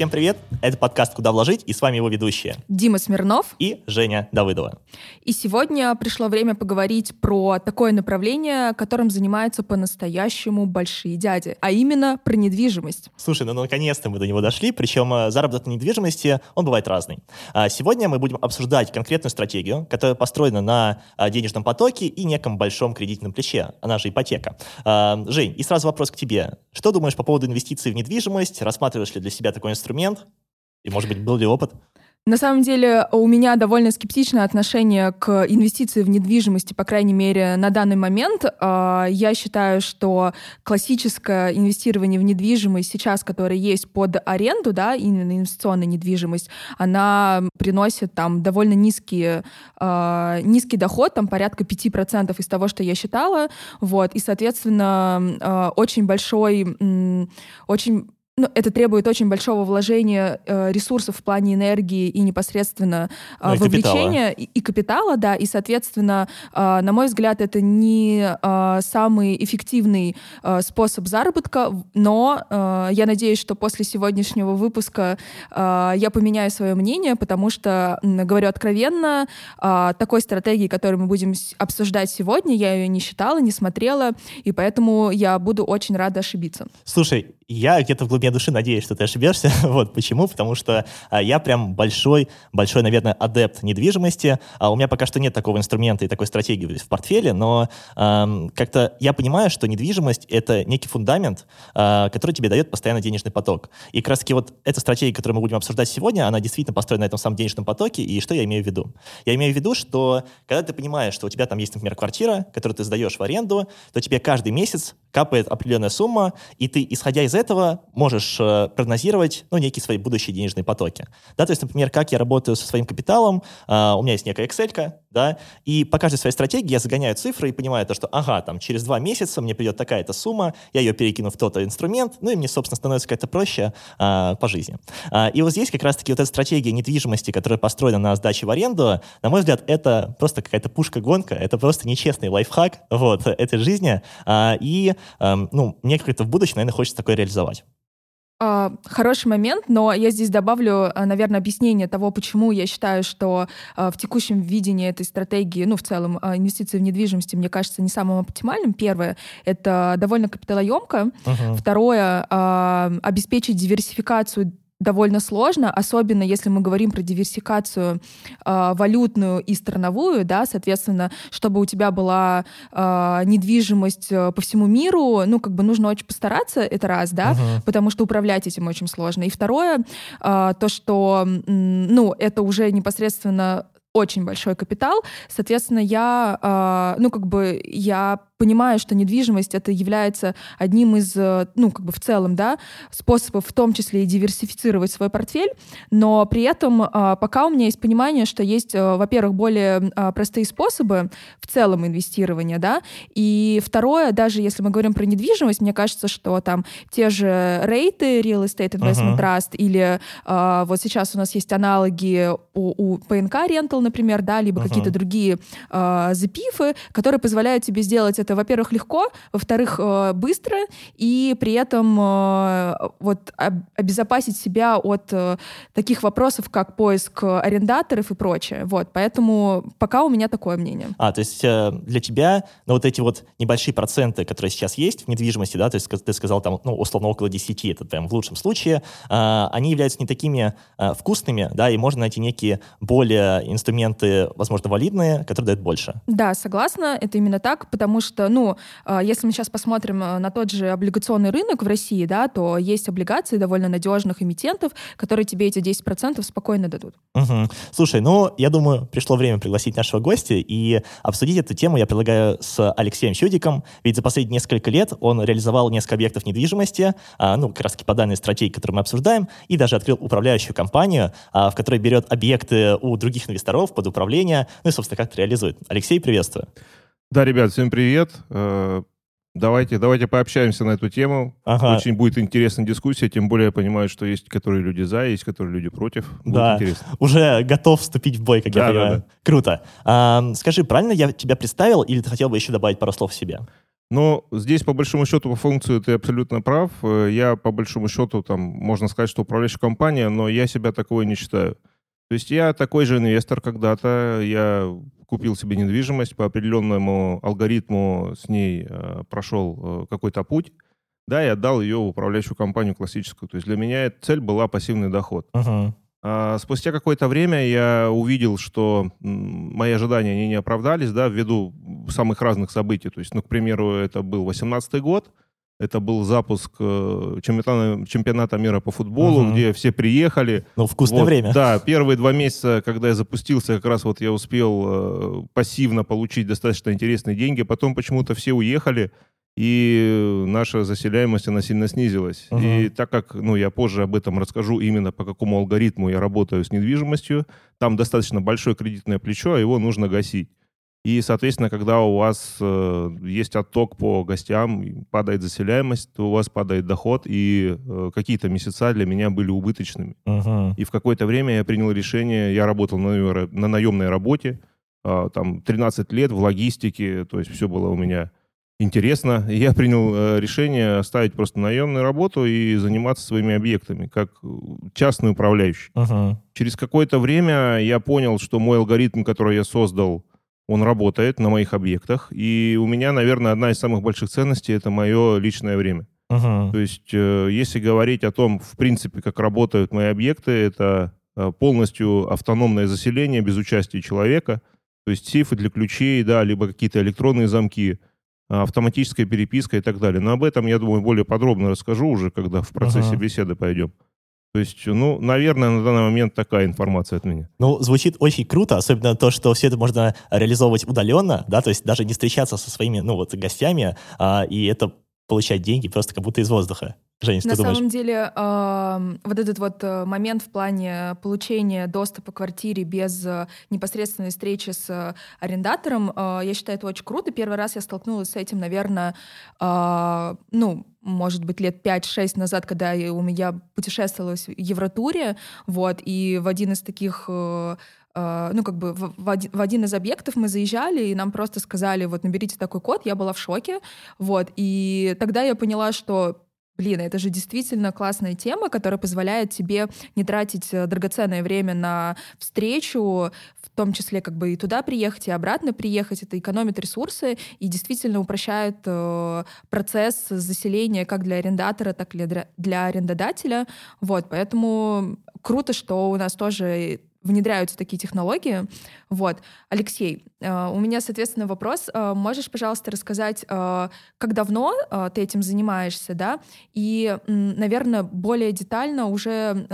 Всем привет! Это подкаст «Куда вложить» и с вами его ведущие Дима Смирнов и Женя Давыдова. И сегодня пришло время поговорить про такое направление, которым занимаются по-настоящему большие дяди, а именно про недвижимость. Слушай, ну наконец-то мы до него дошли, причем э, заработок на недвижимости, он бывает разный. А сегодня мы будем обсуждать конкретную стратегию, которая построена на а, денежном потоке и неком большом кредитном плече, она же ипотека. А, Жень, и сразу вопрос к тебе. Что думаешь по поводу инвестиций в недвижимость? Рассматриваешь ли для себя такой инструмент? И, может быть, был ли опыт? На самом деле у меня довольно скептичное отношение к инвестиции в недвижимости, по крайней мере, на данный момент. А, я считаю, что классическое инвестирование в недвижимость сейчас, которое есть под аренду, да, именно инвестиционная недвижимость, она приносит там довольно низкие, а, низкий доход, там порядка 5% из того, что я считала, вот, и, соответственно, а, очень большой, очень ну, это требует очень большого вложения э, ресурсов в плане энергии и непосредственно э, ну, и вовлечения капитала. И, и капитала, да, и, соответственно, э, на мой взгляд, это не э, самый эффективный э, способ заработка, но э, я надеюсь, что после сегодняшнего выпуска э, я поменяю свое мнение, потому что, говорю откровенно, э, такой стратегии, которую мы будем обсуждать сегодня, я ее не считала, не смотрела, и поэтому я буду очень рада ошибиться. Слушай, я где-то в глубине души надеюсь, что ты ошибешься. вот почему? Потому что а, я прям большой, большой, наверное, адепт недвижимости. А у меня пока что нет такого инструмента и такой стратегии в портфеле, но как-то я понимаю, что недвижимость — это некий фундамент, а, который тебе дает постоянно денежный поток. И как раз-таки вот эта стратегия, которую мы будем обсуждать сегодня, она действительно построена на этом самом денежном потоке. И что я имею в виду? Я имею в виду, что когда ты понимаешь, что у тебя там есть, например, квартира, которую ты сдаешь в аренду, то тебе каждый месяц капает определенная сумма, и ты, исходя из этого, можешь э, прогнозировать ну, некие свои будущие денежные потоки. Да, то есть, например, как я работаю со своим капиталом, э, у меня есть некая Excel, да, и по каждой своей стратегии я загоняю цифры и понимаю то, что, ага, там, через два месяца мне придет такая-то сумма, я ее перекину в тот-то инструмент, ну, и мне, собственно, становится как-то проще э, по жизни. И вот здесь как раз-таки вот эта стратегия недвижимости, которая построена на сдаче в аренду, на мой взгляд, это просто какая-то пушка-гонка, это просто нечестный лайфхак вот, этой жизни, э, и Эм, ну, мне как-то в будущем, наверное, хочется такое реализовать. Uh, хороший момент, но я здесь добавлю, uh, наверное, объяснение того, почему я считаю, что uh, в текущем видении этой стратегии, ну, в целом, инвестиции в недвижимости, мне кажется, не самым оптимальным. Первое — это довольно капиталоемко. Uh-huh. Второе — обеспечить диверсификацию довольно сложно, особенно если мы говорим про диверсификацию э, валютную и страновую, да, соответственно, чтобы у тебя была э, недвижимость по всему миру, ну, как бы нужно очень постараться, это раз, да, uh-huh. потому что управлять этим очень сложно. И второе, э, то, что, ну, это уже непосредственно очень большой капитал, соответственно, я, э, ну, как бы, я понимаю, что недвижимость это является одним из, э, ну, как бы в целом, да, способов в том числе и диверсифицировать свой портфель, но при этом а, пока у меня есть понимание, что есть, э, во-первых, более а, простые способы в целом инвестирования, да, и второе, даже если мы говорим про недвижимость, мне кажется, что там те же рейты Real Estate Investment uh-huh. Trust или а, вот сейчас у нас есть аналоги у, у PNK Rental, например, да, либо uh-huh. какие-то другие а, запифы, которые позволяют тебе сделать это во-первых, легко, во-вторых, э, быстро, и при этом э, вот обезопасить себя от э, таких вопросов, как поиск арендаторов и прочее. Вот, поэтому пока у меня такое мнение. А, то есть для тебя, ну, вот эти вот небольшие проценты, которые сейчас есть в недвижимости, да, то есть ты сказал там, ну, условно, около 10, это прям в лучшем случае, они являются не такими вкусными, да, и можно найти некие более инструменты, возможно, валидные, которые дают больше. Да, согласна, это именно так, потому что ну, а, если мы сейчас посмотрим э, на тот же облигационный рынок в России, да, то есть облигации довольно надежных эмитентов, которые тебе эти 10% спокойно дадут. Угу. Слушай, ну, я думаю, пришло время пригласить нашего гостя и обсудить эту тему я предлагаю с Алексеем Чудиком, ведь за последние несколько лет он реализовал несколько объектов недвижимости, а, ну, как раз таки по данной стратегии, которую мы обсуждаем, и даже открыл управляющую компанию, а, в которой берет объекты у других инвесторов под управление, ну и, собственно, как-то реализует. Алексей, приветствую. Да, ребят, всем привет. Э, давайте, давайте пообщаемся на эту тему. Ага. Очень будет интересная дискуссия, тем более я понимаю, что есть которые люди за, есть которые люди против. Будет да, интересно. уже готов вступить в бой, как да, я понимаю. Да, да. Круто. А, скажи, правильно я тебя представил, или ты хотел бы еще добавить пару слов в себя? Но здесь, по большому счету, по функции ты абсолютно прав. Э, я, по большому счету, там, можно сказать, что управляющая компания, но я себя таковой не считаю. То есть я такой же инвестор когда-то, я купил себе недвижимость, по определенному алгоритму с ней э, прошел э, какой-то путь, да, и отдал ее в управляющую компанию классическую. То есть для меня цель была пассивный доход. Uh-huh. А спустя какое-то время я увидел, что мои ожидания они не оправдались, да, ввиду самых разных событий. То есть, ну, к примеру, это был 18 год, это был запуск э, чемпионата, чемпионата мира по футболу, угу. где все приехали. Ну, вкусное вот, время. Да, первые два месяца, когда я запустился, как раз вот я успел э, пассивно получить достаточно интересные деньги. Потом почему-то все уехали и наша заселяемость, она сильно снизилась. Uh-huh. И так как, ну, я позже об этом расскажу именно по какому алгоритму я работаю с недвижимостью, там достаточно большое кредитное плечо, а его нужно гасить. И, соответственно, когда у вас э, есть отток по гостям, падает заселяемость, то у вас падает доход, и э, какие-то месяца для меня были убыточными. Uh-huh. И в какое-то время я принял решение, я работал на, на наемной работе, э, там 13 лет в логистике, то есть все было у меня интересно. Я принял э, решение оставить просто наемную работу и заниматься своими объектами, как частный управляющий. Uh-huh. Через какое-то время я понял, что мой алгоритм, который я создал, он работает на моих объектах. И у меня, наверное, одна из самых больших ценностей — это мое личное время. Uh-huh. То есть, э, если говорить о том, в принципе, как работают мои объекты, это полностью автономное заселение без участия человека, то есть сейфы для ключей, да, либо какие-то электронные замки — автоматическая переписка и так далее. Но об этом, я думаю, более подробно расскажу уже, когда в процессе ага. беседы пойдем. То есть, ну, наверное, на данный момент такая информация от меня. Ну, звучит очень круто, особенно то, что все это можно реализовывать удаленно, да, то есть даже не встречаться со своими, ну, вот, гостями, а, и это получать деньги просто как будто из воздуха. Женя, На самом думаешь? деле, э, вот этот вот э, момент в плане получения доступа к квартире без э, непосредственной встречи с э, арендатором, э, я считаю, это очень круто. Первый раз я столкнулась с этим, наверное, э, ну, может быть, лет 5-6 назад, когда у меня путешествовала в Евротуре, вот, и в один из таких э, Uh, ну, как бы в, один, в один из объектов мы заезжали, и нам просто сказали, вот, наберите такой код, я была в шоке, вот, и тогда я поняла, что блин, это же действительно классная тема, которая позволяет тебе не тратить э, драгоценное время на встречу, том числе как бы и туда приехать, и обратно приехать. Это экономит ресурсы и действительно упрощает э, процесс заселения как для арендатора, так и для, для арендодателя. Вот, поэтому круто, что у нас тоже внедряются такие технологии. Вот. Алексей, э, у меня, соответственно, вопрос. Э, можешь, пожалуйста, рассказать, э, как давно ты этим занимаешься, да? И, наверное, более детально уже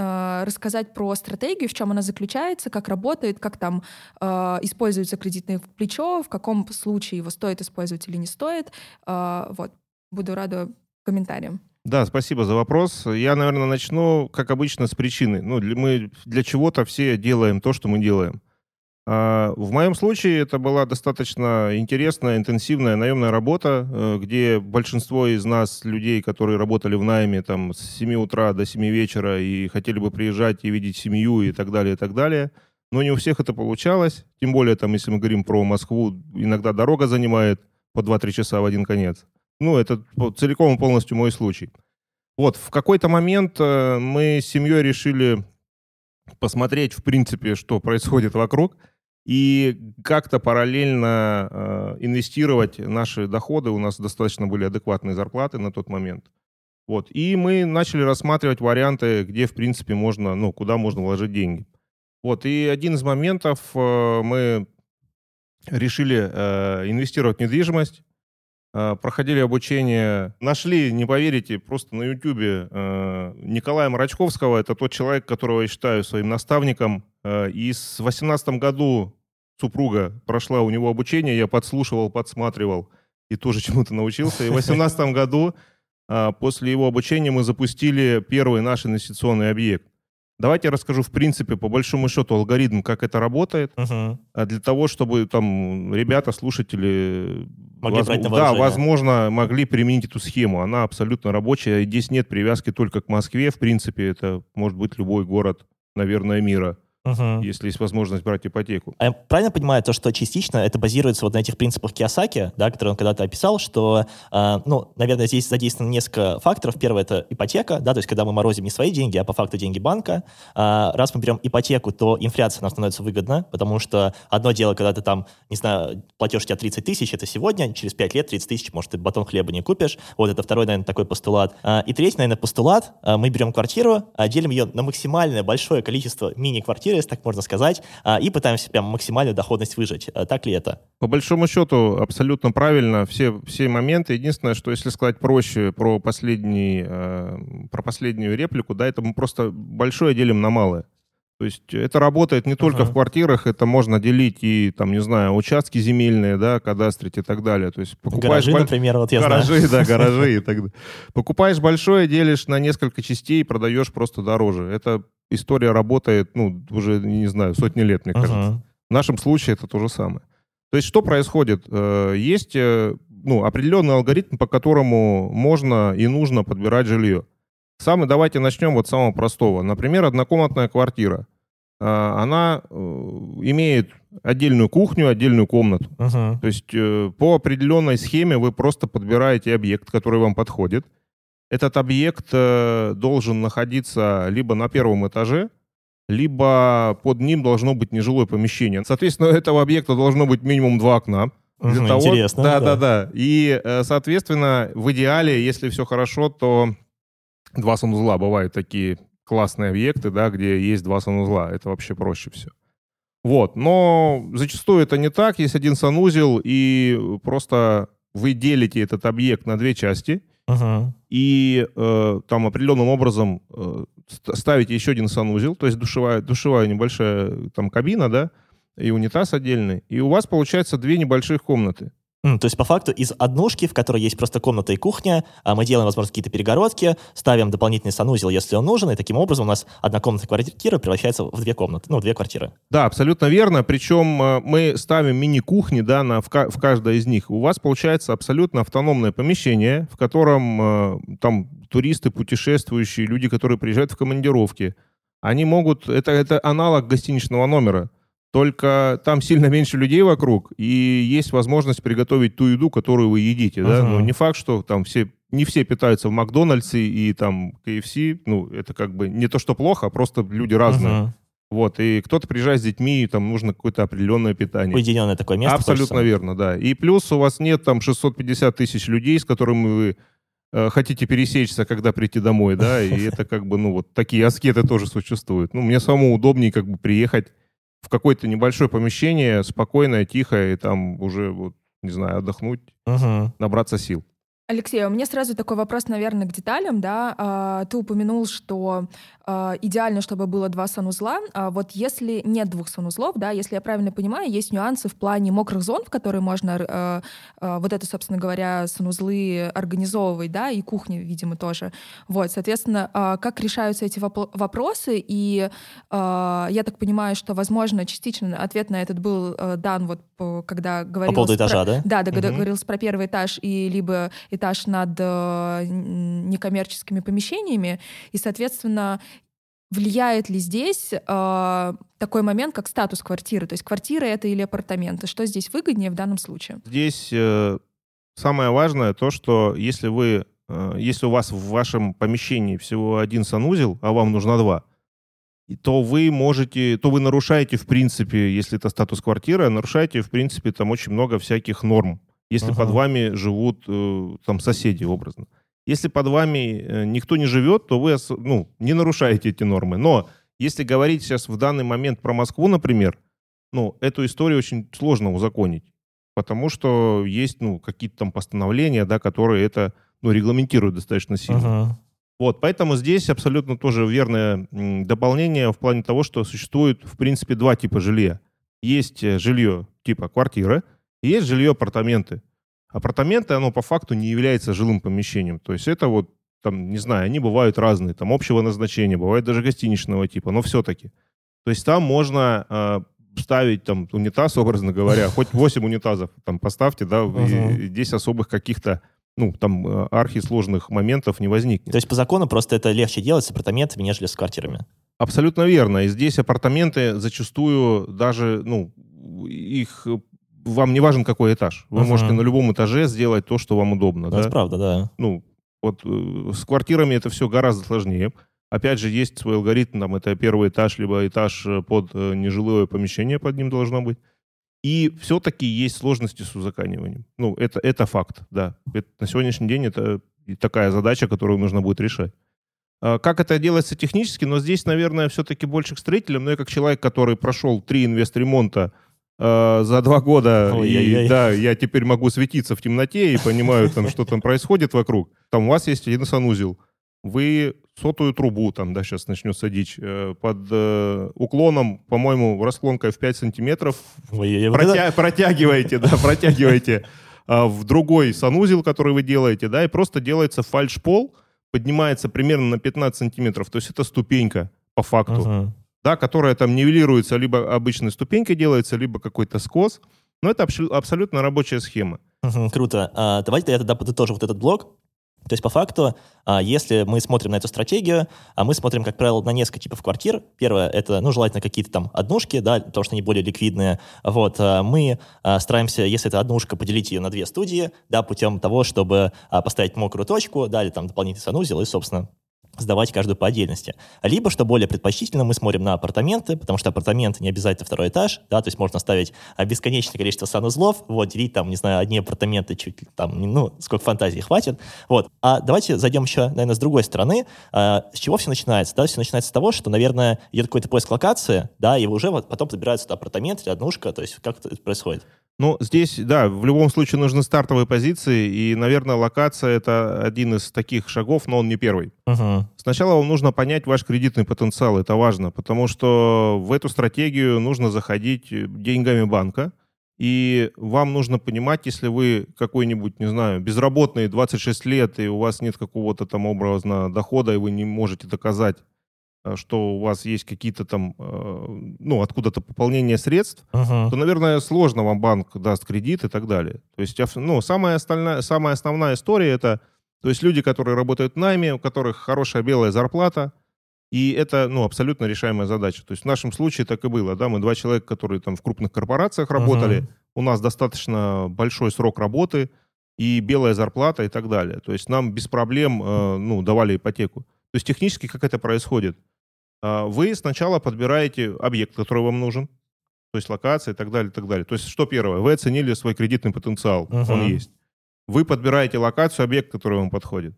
рассказать про стратегию, в чем она заключается, как работает, как там используется кредитное плечо, в каком случае его стоит использовать или не стоит. Вот. Буду рада комментариям. Да, спасибо за вопрос. Я, наверное, начну, как обычно, с причины. Ну, мы для чего-то все делаем то, что мы делаем. А, в моем случае это была достаточно интересная, интенсивная наемная работа, э, где большинство из нас, людей, которые работали в найме там, с 7 утра до 7 вечера и хотели бы приезжать и видеть семью и так далее, и так далее. Но не у всех это получалось. Тем более, там, если мы говорим про Москву, иногда дорога занимает по 2-3 часа в один конец. Ну, это целиком и полностью мой случай. Вот, в какой-то момент э, мы с семьей решили посмотреть, в принципе, что происходит вокруг, и как-то параллельно э, инвестировать наши доходы. У нас достаточно были адекватные зарплаты на тот момент. Вот. И мы начали рассматривать варианты, где, в принципе, можно, ну, куда можно вложить деньги. Вот. И один из моментов э, мы решили инвестировать в недвижимость. Э, проходили обучение, нашли, не поверите, просто на Ютубе э, Николая Марачковского. Это тот человек, которого я считаю своим наставником. Э, и в 2018 году супруга прошла у него обучение, я подслушивал, подсматривал и тоже чему-то научился. И в 2018 году после его обучения мы запустили первый наш инвестиционный объект. Давайте я расскажу, в принципе, по большому счету, алгоритм, как это работает, uh-huh. для того, чтобы там ребята, слушатели, могли воз... да, возможно, могли применить эту схему. Она абсолютно рабочая. Здесь нет привязки только к Москве. В принципе, это может быть любой город, наверное, мира. Угу. если есть возможность брать ипотеку. А я правильно понимаю то, что частично это базируется вот на этих принципах Киосаки, да, которые он когда-то описал, что, э, ну, наверное, здесь задействовано несколько факторов. Первое — это ипотека, да, то есть когда мы морозим не свои деньги, а по факту деньги банка. Э, раз мы берем ипотеку, то инфляция нам становится выгодна, потому что одно дело, когда ты там, не знаю, платеж у тебя 30 тысяч, это сегодня, через 5 лет 30 тысяч, может, ты батон хлеба не купишь. Вот это второй, наверное, такой постулат. Э, и третий, наверное, постулат. Э, мы берем квартиру, э, делим ее на максимальное большое количество мини-квартир, если так можно сказать, э, и пытаемся прям максимальную доходность выжить. Э, так ли это? По большому счету, абсолютно правильно. Все, все моменты. Единственное, что если сказать проще про, последний, э, про последнюю реплику, да, это мы просто большое делим на малое. То есть это работает не только uh-huh. в квартирах, это можно делить и, там, не знаю, участки земельные, да, кадастрить и так далее. То есть покупаешь... Гаражи, боль... например, вот я гаражи, знаю. да, гаражи и так далее. Покупаешь большое, делишь на несколько частей, продаешь просто дороже. Эта история работает, ну, уже, не знаю, сотни лет, мне uh-huh. кажется. В нашем случае это то же самое. То есть что происходит? Э, есть э, ну, определенный алгоритм, по которому можно и нужно подбирать жилье. Самый, давайте начнем вот с самого простого. Например, однокомнатная квартира. А, она э, имеет отдельную кухню, отдельную комнату. Uh-huh. То есть э, по определенной схеме вы просто подбираете объект, который вам подходит. Этот объект э, должен находиться либо на первом этаже, либо под ним должно быть нежилое помещение. Соответственно, у этого объекта должно быть минимум два окна. Для угу, того, интересно. Да, да, да, да. И, соответственно, в идеале, если все хорошо, то два санузла. Бывают такие классные объекты, да, где есть два санузла. Это вообще проще все. Вот. Но зачастую это не так. Есть один санузел, и просто вы делите этот объект на две части, uh-huh. и э, там определенным образом э, ставите еще один санузел, то есть душевая, душевая небольшая там кабина, да, и унитаз отдельный, и у вас получается две небольших комнаты. То есть, по факту, из однушки, в которой есть просто комната и кухня, а, мы делаем, возможно, какие-то перегородки, ставим дополнительный санузел, если он нужен, и таким образом у нас одна комната квартира превращается в две комнаты, ну, две квартиры. Да, абсолютно верно. Причем а, мы ставим мини-кухни, да, на, в, в каждой из них. У вас получается абсолютно автономное помещение, в котором а, там туристы, путешествующие, люди, которые приезжают в командировки, они могут... Это, это аналог гостиничного номера. Только там сильно меньше людей вокруг, и есть возможность приготовить ту еду, которую вы едите, да. Но не факт, что там все не все питаются в Макдональдсе и там KFC. Ну, это как бы не то, что плохо, а просто люди разные. Uh-huh. Вот, и кто-то приезжает с детьми, и там нужно какое-то определенное питание. Уединенное такое место. Абсолютно хочется. верно, да. И плюс у вас нет там 650 тысяч людей, с которыми вы э, хотите пересечься, когда прийти домой, да, и это как бы, ну, вот такие аскеты тоже существуют. Ну, мне самому удобнее как бы приехать в какое-то небольшое помещение, спокойное, тихое, и там уже, вот, не знаю, отдохнуть, угу. набраться сил. Алексей, у меня сразу такой вопрос, наверное, к деталям, да. А, ты упомянул, что а, идеально, чтобы было два санузла. А вот если нет двух санузлов, да, если я правильно понимаю, есть нюансы в плане мокрых зон, в которые можно вот это, собственно говоря, санузлы организовывать, да, и кухни, видимо, тоже. Вот, соответственно, как решаются эти воп- вопросы? И я так понимаю, что, возможно, частично ответ на этот был а, дан вот когда говорилось... По поводу этажа, про, да? Да, да, угу. говорилось про первый этаж и либо этаж над э, некоммерческими помещениями. И, соответственно, влияет ли здесь э, такой момент, как статус квартиры? То есть квартира это или апартаменты? Что здесь выгоднее в данном случае? Здесь э, самое важное то, что если вы, э, если у вас в вашем помещении всего один санузел, а вам нужно два, то вы можете, то вы нарушаете, в принципе, если это статус квартиры, нарушаете, в принципе, там очень много всяких норм, если uh-huh. под вами живут э, там соседи, образно. Если под вами э, никто не живет, то вы ну, не нарушаете эти нормы. Но если говорить сейчас в данный момент про Москву, например, ну, эту историю очень сложно узаконить, потому что есть ну, какие-то там постановления, да, которые это ну, регламентируют достаточно сильно. Uh-huh. Вот, поэтому здесь абсолютно тоже верное дополнение в плане того, что существует, в принципе, два типа жилья. Есть э, жилье типа квартира, и есть жилье апартаменты. Апартаменты, оно по факту не является жилым помещением. То есть это вот, там, не знаю, они бывают разные, там общего назначения, бывают даже гостиничного типа, но все-таки. То есть там можно э, ставить там унитаз, образно говоря, хоть 8 унитазов там поставьте, да, и здесь особых каких-то ну, там э, архисложных моментов не возникнет. То есть по закону просто это легче делать с апартаментами, нежели с квартирами? Абсолютно верно. И здесь апартаменты зачастую даже, ну, их вам не важен какой этаж. Вы uh-huh. можете на любом этаже сделать то, что вам удобно. да? Это правда, да. Ну, вот э, с квартирами это все гораздо сложнее. Опять же, есть свой алгоритм, там, это первый этаж, либо этаж э, под э, нежилое помещение под ним должно быть. И все-таки есть сложности с узаканиванием. Ну, это, это факт, да. Это, на сегодняшний день это такая задача, которую нужно будет решать. А как это делается технически, но здесь, наверное, все-таки больше к строителям. Но я как человек, который прошел три инвест-ремонта э, за два года, Ой, и да, я теперь могу светиться в темноте и понимаю, там, что там происходит вокруг. Там у вас есть один санузел, вы сотую трубу, там, да, сейчас начнется дичь, э, под э, уклоном, по-моему, расклонкой в 5 сантиметров. Ой, протя- протягиваете, да, протягиваете э, в другой санузел, который вы делаете, да, и просто делается фальш-пол, поднимается примерно на 15 сантиметров, то есть это ступенька по факту, uh-huh. Да, которая там нивелируется, либо обычной ступенькой делается, либо какой-то скос, но это абсолютно рабочая схема. Круто. А, давайте я тогда подытожу вот этот блок. То есть, по факту, а, если мы смотрим на эту стратегию, а мы смотрим, как правило, на несколько типов квартир. Первое — это, ну, желательно какие-то там однушки, да, потому что они более ликвидные. Вот, а, мы стараемся, если это однушка, поделить ее на две студии, да, путем того, чтобы поставить мокрую точку, да, там дополнительный санузел, и, собственно, сдавать каждую по отдельности. Либо, что более предпочтительно, мы смотрим на апартаменты, потому что апартаменты не обязательно второй этаж, да, то есть можно ставить а, бесконечное количество санузлов, вот, делить там, не знаю, одни апартаменты чуть там, ну, сколько фантазии хватит, вот. А давайте зайдем еще, наверное, с другой стороны. А, с чего все начинается? Да, все начинается с того, что, наверное, идет какой-то поиск локации, да, и уже вот потом забираются апартамент или однушка, то есть как это происходит? Ну, здесь, да, в любом случае нужны стартовые позиции, и, наверное, локация — это один из таких шагов, но он не первый. Uh-huh. Сначала вам нужно понять ваш кредитный потенциал, это важно, потому что в эту стратегию нужно заходить деньгами банка, и вам нужно понимать, если вы какой-нибудь, не знаю, безработный 26 лет, и у вас нет какого-то там образно дохода, и вы не можете доказать Э, что у вас есть какие-то там, э, ну, откуда-то пополнение средств, uh-huh. то, наверное, сложно вам банк даст кредит и так далее. То есть, ну, самая, остальная, самая основная история это, то есть люди, которые работают в найме, у которых хорошая белая зарплата, и это, ну, абсолютно решаемая задача. То есть в нашем случае так и было, да, мы два человека, которые там в крупных корпорациях работали, uh-huh. у нас достаточно большой срок работы и белая зарплата и так далее. То есть нам без проблем, э, ну, давали ипотеку. То есть технически как это происходит? А, вы сначала подбираете объект, который вам нужен, то есть локация и так далее, и так далее. То есть что первое? Вы оценили свой кредитный потенциал, uh-huh. он есть. Вы подбираете локацию, объект, который вам подходит.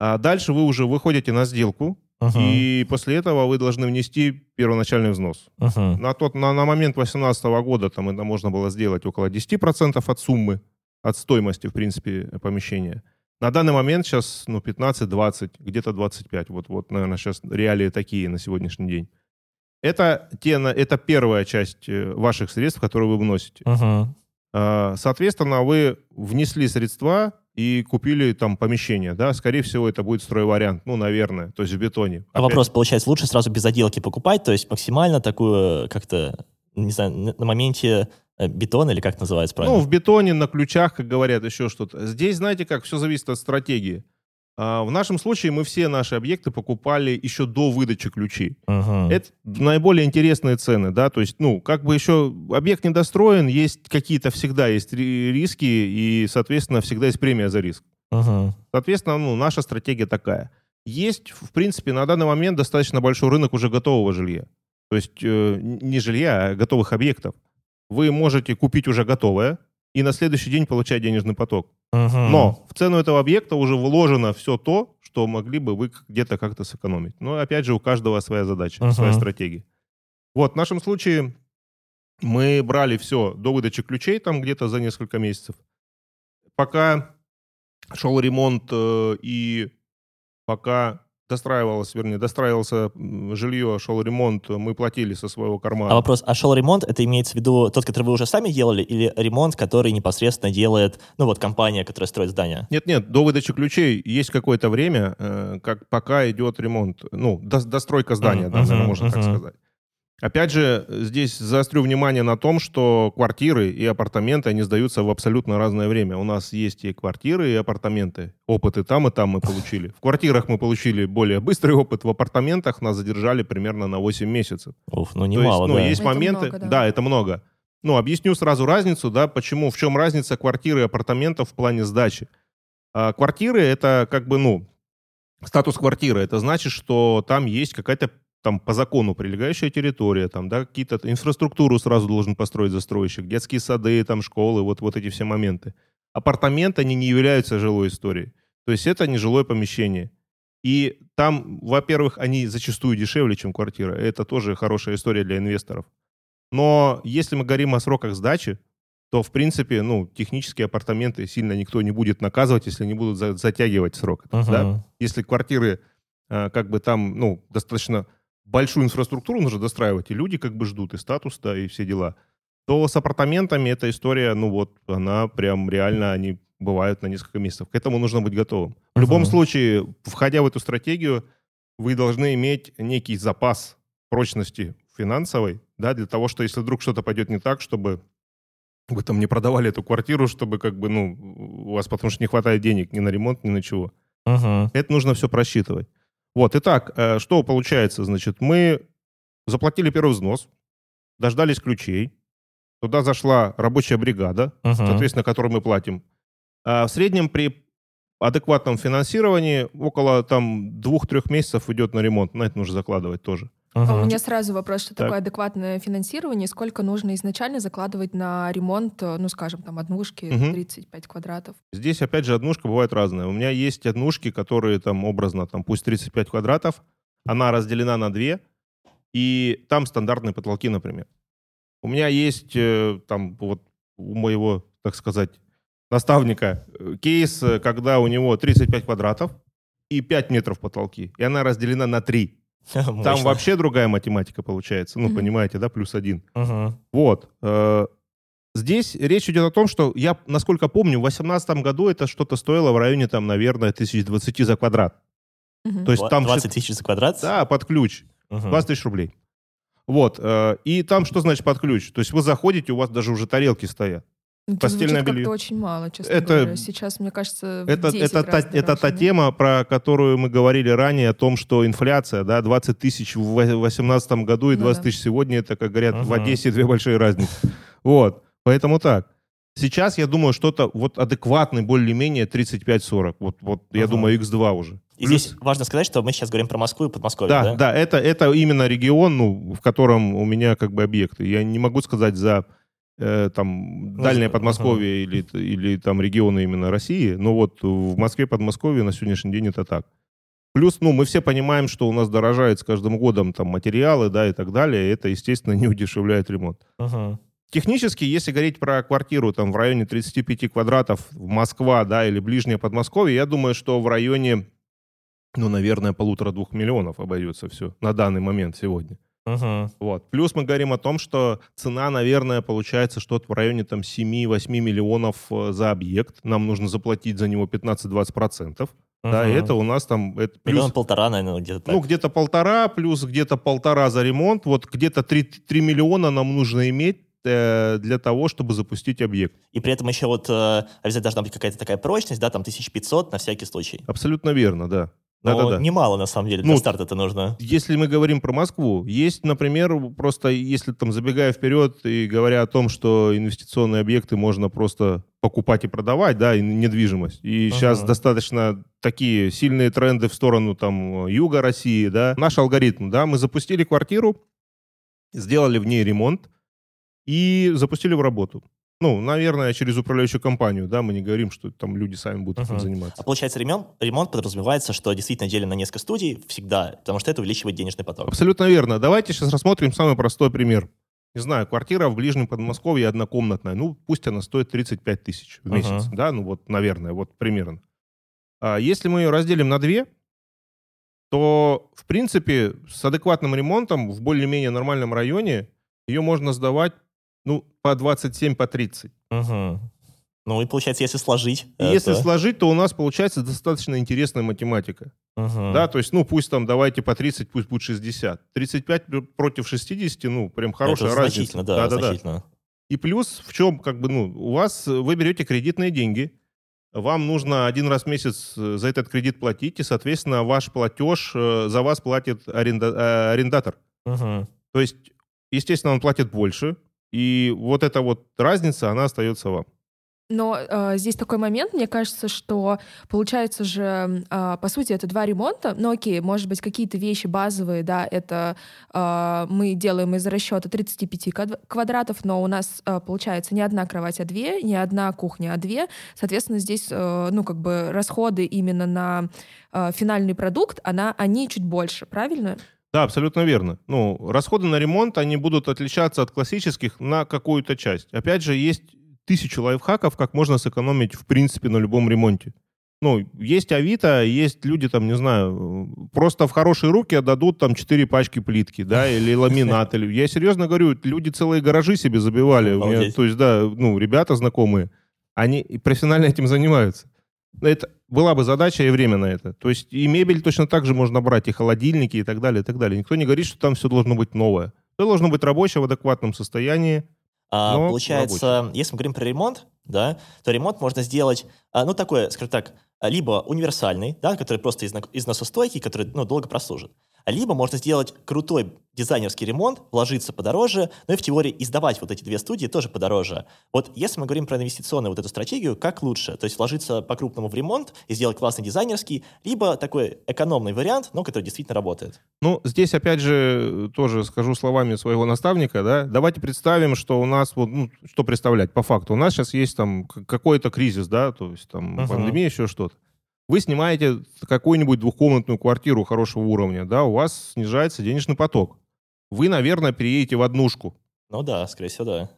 А дальше вы уже выходите на сделку, uh-huh. и после этого вы должны внести первоначальный взнос. Uh-huh. На, тот, на, на момент 2018 года там это можно было сделать около 10% от суммы, от стоимости, в принципе, помещения. На данный момент сейчас ну, 15-20, где-то 25. Вот, вот, наверное, сейчас реалии такие на сегодняшний день. Это, те, это первая часть э, ваших средств, которые вы вносите. Uh-huh. Соответственно, вы внесли средства и купили там помещение, да, скорее всего, это будет стройвариант, ну, наверное, то есть в бетоне. А вопрос, получается, лучше сразу без отделки покупать, то есть максимально такую э, как-то, не знаю, на моменте бетон или как называется правильно? Ну, в бетоне, на ключах, как говорят, еще что-то. Здесь, знаете как, все зависит от стратегии. А, в нашем случае мы все наши объекты покупали еще до выдачи ключей. Uh-huh. Это наиболее интересные цены, да, то есть, ну, как бы еще объект недостроен, есть какие-то всегда есть риски, и, соответственно, всегда есть премия за риск. Uh-huh. Соответственно, ну, наша стратегия такая. Есть, в принципе, на данный момент достаточно большой рынок уже готового жилья. То есть э, не жилья, а готовых объектов вы можете купить уже готовое и на следующий день получать денежный поток. Угу. Но в цену этого объекта уже вложено все то, что могли бы вы где-то как-то сэкономить. Но опять же, у каждого своя задача, угу. своя стратегия. Вот, в нашем случае мы брали все до выдачи ключей, там где-то за несколько месяцев. Пока шел ремонт э, и пока достраивалось, вернее, достраивался жилье, шел ремонт, мы платили со своего кармана. А вопрос, а шел ремонт, это имеется в виду тот, который вы уже сами делали, или ремонт, который непосредственно делает, ну вот, компания, которая строит здание? Нет-нет, до выдачи ключей есть какое-то время, э, как пока идет ремонт, ну, до, достройка здания, uh-huh, да, uh-huh, можно uh-huh. так сказать. Опять же, здесь заострю внимание на том, что квартиры и апартаменты, они сдаются в абсолютно разное время. У нас есть и квартиры, и апартаменты. Опыты там и там мы получили. В квартирах мы получили более быстрый опыт, в апартаментах нас задержали примерно на 8 месяцев. Уф, ну немало, есть, ну, да. есть Это моменты... много, да. да, это много. Ну, объясню сразу разницу, да, почему, в чем разница квартиры и апартаментов в плане сдачи. А, квартиры — это как бы, ну, статус квартиры. Это значит, что там есть какая-то там по закону прилегающая территория, там, да, какие-то инфраструктуру сразу должен построить застройщик, детские сады, там, школы, вот, вот эти все моменты. Апартаменты, они не являются жилой историей. То есть это не жилое помещение. И там, во-первых, они зачастую дешевле, чем квартира. Это тоже хорошая история для инвесторов. Но если мы говорим о сроках сдачи, то, в принципе, ну, технические апартаменты сильно никто не будет наказывать, если не будут за- затягивать срок. Мгм. Да? Если квартиры, э, как бы там, ну, достаточно большую инфраструктуру нужно достраивать, и люди как бы ждут, и статус, да, и все дела, то с апартаментами эта история, ну вот, она прям реально, они бывают на несколько месяцев. К этому нужно быть готовым. В любом случае, входя в эту стратегию, вы должны иметь некий запас прочности финансовой, да, для того, что если вдруг что-то пойдет не так, чтобы вы там не продавали эту квартиру, чтобы как бы, ну, у вас потому что не хватает денег ни на ремонт, ни на чего. Мгм. Это нужно все просчитывать. Вот, итак, э, что получается? Значит, мы заплатили первый взнос, дождались ключей, туда зашла рабочая бригада, Мгм. соответственно, которой мы платим. А в среднем при адекватном финансировании около там двух-трех месяцев идет на ремонт. На это нужно закладывать тоже. А У меня сразу вопрос, что Так. такое адекватное финансирование, сколько нужно изначально закладывать на ремонт, э, ну, скажем, там, однушки, Мгм. 35 квадратов. Здесь, опять же, однушка бывает разная. У меня есть однушки, которые там образно, там пусть 35 квадратов, она разделена на две, и там стандартные потолки, например. У меня есть э, там вот у моего, так сказать, наставника э, кейс, когда у него 35 квадратов и 5 метров потолки, и она разделена на 3. Там Мощно. вообще другая математика получается, ну, понимаете, да, плюс один. Вот. э, Здесь речь идет о том, что я, насколько помню, в 2018 году это что-то стоило в районе, там, наверное, 1020 за квадрат. Мгм. То есть там... 20 тысяч за квадрат? Да, под ключ. Мгм. 20 тысяч рублей. Вот. э, И там что значит под ключ? То есть вы заходите, у вас даже уже тарелки стоят. Это постельное звучит белье. как-то очень мало, честно Это- говоря. Сейчас, мне кажется, в Это, 10 это, та, это та тема, про которую мы говорили ранее, о том, что инфляция, да, 20 тысяч в 2018 году и Ну 20 да. тысяч сегодня, это, как говорят, в Мгм. Одессе две большие разницы. Вот. Поэтому так. Сейчас, я думаю, что-то вот адекватный, более-менее 35-40. Вот, вот я Мгм. думаю, X2 уже. И Плюс- здесь важно сказать, что мы сейчас говорим про Москву и Подмосковье, Да, да? да, это, это именно регион, ну, в котором у меня как бы объекты. Я не могу сказать за э, там Ну, дальнее ага. Подмосковье или, или там регионы именно России, но вот в Москве, Подмосковье на сегодняшний день это так. Плюс, ну, мы все понимаем, что у нас дорожает с каждым годом там материалы, да, и так далее. и Это, естественно, не удешевляет ремонт. Мгм. Технически, если говорить про квартиру там в районе 35 квадратов в Москва, да, или ближнее Подмосковье, я думаю, что в районе, ну, наверное, полутора-двух миллионов обойдется все на данный момент сегодня. Мгм. Вот. Плюс мы говорим о том, что цена, наверное, получается что-то в районе там 7-8 миллионов э, за объект. Нам нужно заплатить за него 15-20%. Да, и Мгм. это у нас там... Это плюс, Миллион полтора, наверное, где-то так. ну, где-то полтора, плюс где-то полтора за ремонт. Вот где-то 3, 3 миллиона нам нужно иметь э, для того, чтобы запустить объект. И при этом еще вот э, обязательно должна быть какая-то такая прочность, да, там 1500 на всякий случай. Абсолютно верно, да. Но Да-да-да. немало, на самом деле, для Ну, старта это нужно. Если мы говорим про Москву, есть, например, просто если там забегая вперед и говоря о том, что инвестиционные объекты можно просто покупать и продавать, да, и недвижимость. И Ага. сейчас достаточно такие сильные тренды в сторону там юга России, да. Наш алгоритм, да, мы запустили квартиру, сделали в ней ремонт и запустили в работу. Ну, наверное, через управляющую компанию, да, мы не говорим, что там люди сами будут этим Ага. заниматься. А получается, ремонт, ремонт подразумевается, что действительно делим на несколько студий всегда, потому что это увеличивает денежный поток. Абсолютно верно. Давайте сейчас рассмотрим самый простой пример. Не знаю, квартира в ближнем Подмосковье однокомнатная. Ну, пусть она стоит 35 тысяч в месяц. Да, ну вот, наверное, вот примерно. А если мы ее разделим на две, то, в принципе, с адекватным ремонтом в более-менее нормальном районе ее можно сдавать, ну, по 27, по 30. Мгм. Ну и получается, если сложить... И э, если сложить, то у нас получается достаточно интересная математика. Мгм. Да, то есть, ну, пусть там давайте по 30, пусть будет 60. 35 пр- против 60, ну, прям хорошая Это разница. значительно, да, Да-да-да. значительно. И плюс в чем, как бы, ну, у вас, вы берете кредитные деньги, вам нужно один раз в месяц э, за этот кредит платить, и, соответственно, ваш платеж э, за вас платит аренда- э, арендатор. Мгм. То есть, естественно, он платит больше, и вот эта вот разница, она остается вам. Но э, здесь такой момент, мне кажется, что получается же, э, по сути, это два ремонта. Ну окей, может быть, какие-то вещи базовые, да, это э, мы делаем из расчета 35 квад- квадратов, но у нас э, получается не одна кровать, а две, не одна кухня, а две. Соответственно, здесь, э, ну, как бы расходы именно на э, финальный продукт, она, они чуть больше, правильно? Да, абсолютно верно. Ну, расходы на ремонт, они будут отличаться от классических на какую-то часть. Опять же, есть тысячи лайфхаков, как можно сэкономить, в принципе, на любом ремонте. Ну, есть Авито, есть люди, там, не знаю, просто в хорошие руки отдадут там 4 пачки плитки, да, или ламинат. Или... Я серьезно говорю, люди целые гаражи себе забивали. Меня, то есть, да, ну, ребята знакомые, они профессионально этим занимаются. Это была бы задача и время на это. То есть и мебель точно так же можно брать, и холодильники, и так далее, и так далее. Никто не говорит, что там все должно быть новое. Все должно быть рабочее в адекватном состоянии. А, получается, если мы говорим про ремонт, да, то ремонт можно сделать, а, ну, такой, скажем так, либо универсальный, да, который просто изна- износостойкий, который, ну, долго прослужит, либо можно сделать крутой дизайнерский ремонт, вложиться подороже, ну и в теории издавать вот эти две студии тоже подороже. Вот если мы говорим про инвестиционную вот эту стратегию, как лучше? То есть вложиться по-крупному в ремонт и сделать классный дизайнерский, либо такой экономный вариант, но который действительно работает. Ну, здесь, опять же, тоже скажу словами своего наставника, да, давайте представим, что у нас, вот, ну, что представлять по факту. У нас сейчас есть там какой-то кризис, да, то есть там Мгм. пандемия, еще что-то. Вы снимаете какую-нибудь двухкомнатную квартиру хорошего уровня, да, у вас снижается денежный поток. Вы, наверное, переедете в однушку, Ну да, скорее всего, да.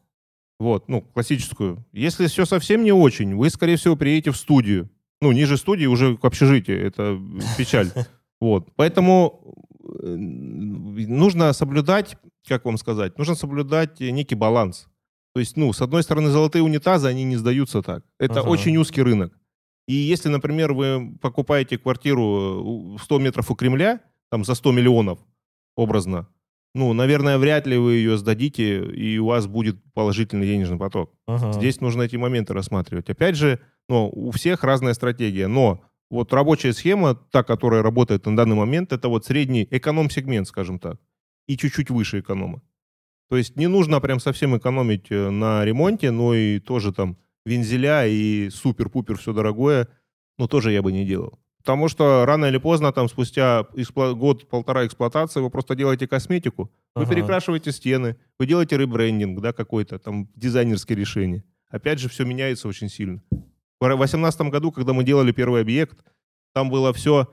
Вот, ну, классическую. Если все совсем не очень, вы, скорее всего, приедете в студию. Ну, ниже студии уже к общежитию. Это печаль. Вот. Поэтому э, нужно соблюдать, как вам сказать, нужно соблюдать э, некий баланс. То есть, ну, с одной стороны, золотые унитазы, они не сдаются так. Это Ага. очень узкий рынок. И если, например, вы покупаете квартиру э, у- 100 метров у Кремля, там за 100 миллионов образно, ну, наверное, вряд ли вы ее сдадите, и у вас будет положительный денежный поток. Мгм. Здесь нужно эти моменты рассматривать. Опять же, ну, у всех разная стратегия, но вот рабочая схема, та, которая работает на данный момент, это вот средний эконом-сегмент, скажем так, и чуть-чуть выше эконома. То есть не нужно прям совсем экономить э, на ремонте, но и тоже там вензеля и супер-пупер все дорогое, ну, тоже я бы не делал. Потому что рано или поздно, там, спустя экспло- год-полтора эксплуатации, вы просто делаете косметику, вы Ага. перекрашиваете стены, вы делаете ребрендинг, да, какой-то там дизайнерские решения. Опять же, все меняется очень сильно. В 2018 году, когда мы делали первый объект, там было все,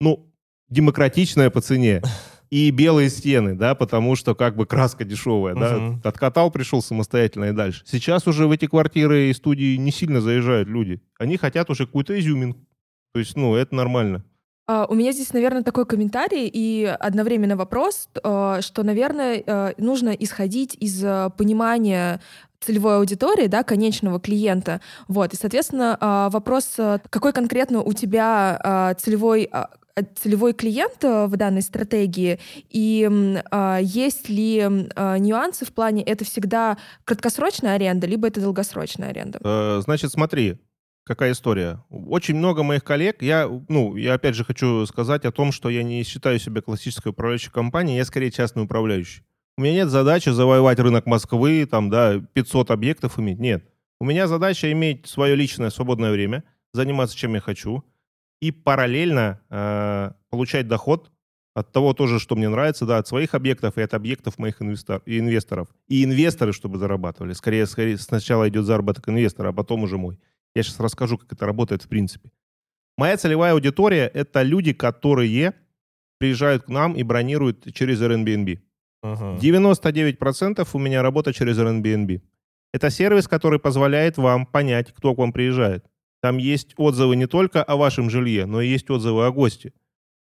ну, демократичное по цене и белые стены, да, потому что как бы краска дешевая, да. Мгм. Откатал, пришел самостоятельно и дальше. Сейчас уже в эти квартиры и студии не сильно заезжают люди. Они хотят уже какую-то изюминку. То есть, ну, это нормально. А, У меня здесь, наверное, такой комментарий и одновременно вопрос, э, что, наверное, э, нужно исходить из э, понимания целевой аудитории, да, конечного клиента. Вот. И, соответственно, э, вопрос, какой конкретно у тебя целевой а, э, целевой клиент э, в данной стратегии, и а, есть ли а, нюансы в плане, это всегда краткосрочная аренда, либо это долгосрочная аренда? Э, Значит, смотри, какая история. Очень много моих коллег, я, ну, я опять же хочу сказать о том, что я не считаю себя классической управляющей компанией, я скорее частный управляющий. У меня нет задачи завоевать рынок Москвы, там, да, 500 объектов иметь, нет. У меня задача иметь свое личное свободное время, заниматься чем я хочу, и параллельно э, получать доход от того тоже, что мне нравится, да, от своих объектов и от объектов моих инвестор- и инвесторов. И инвесторы, чтобы зарабатывали. Скорее, скорее, сначала идет заработок инвестора, а потом уже мой. Я сейчас расскажу, как это работает в принципе. Моя целевая аудитория — это люди, которые приезжают к нам и бронируют через Airbnb. Мгм. 99% у меня работа через Airbnb. Это сервис, который позволяет вам понять, кто к вам приезжает. Там есть отзывы не только о вашем жилье, но и есть отзывы о госте.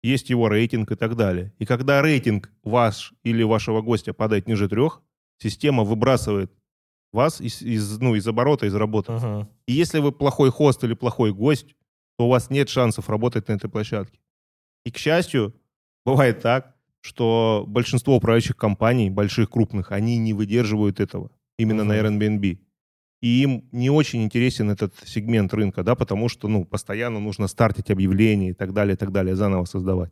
Есть его рейтинг и так далее. И когда рейтинг ваш или вашего гостя падает ниже трех, система выбрасывает вас из, из, ну, из оборота, из работы. Мгм. И если вы плохой хост или плохой гость, то у вас нет шансов работать на этой площадке. И, к счастью, бывает так, что большинство управляющих компаний, больших, крупных, они не выдерживают этого именно на Мгм. Airbnb. И им не очень интересен этот сегмент рынка, да, потому что, ну, постоянно нужно стартить объявления и так далее, и так далее, заново создавать.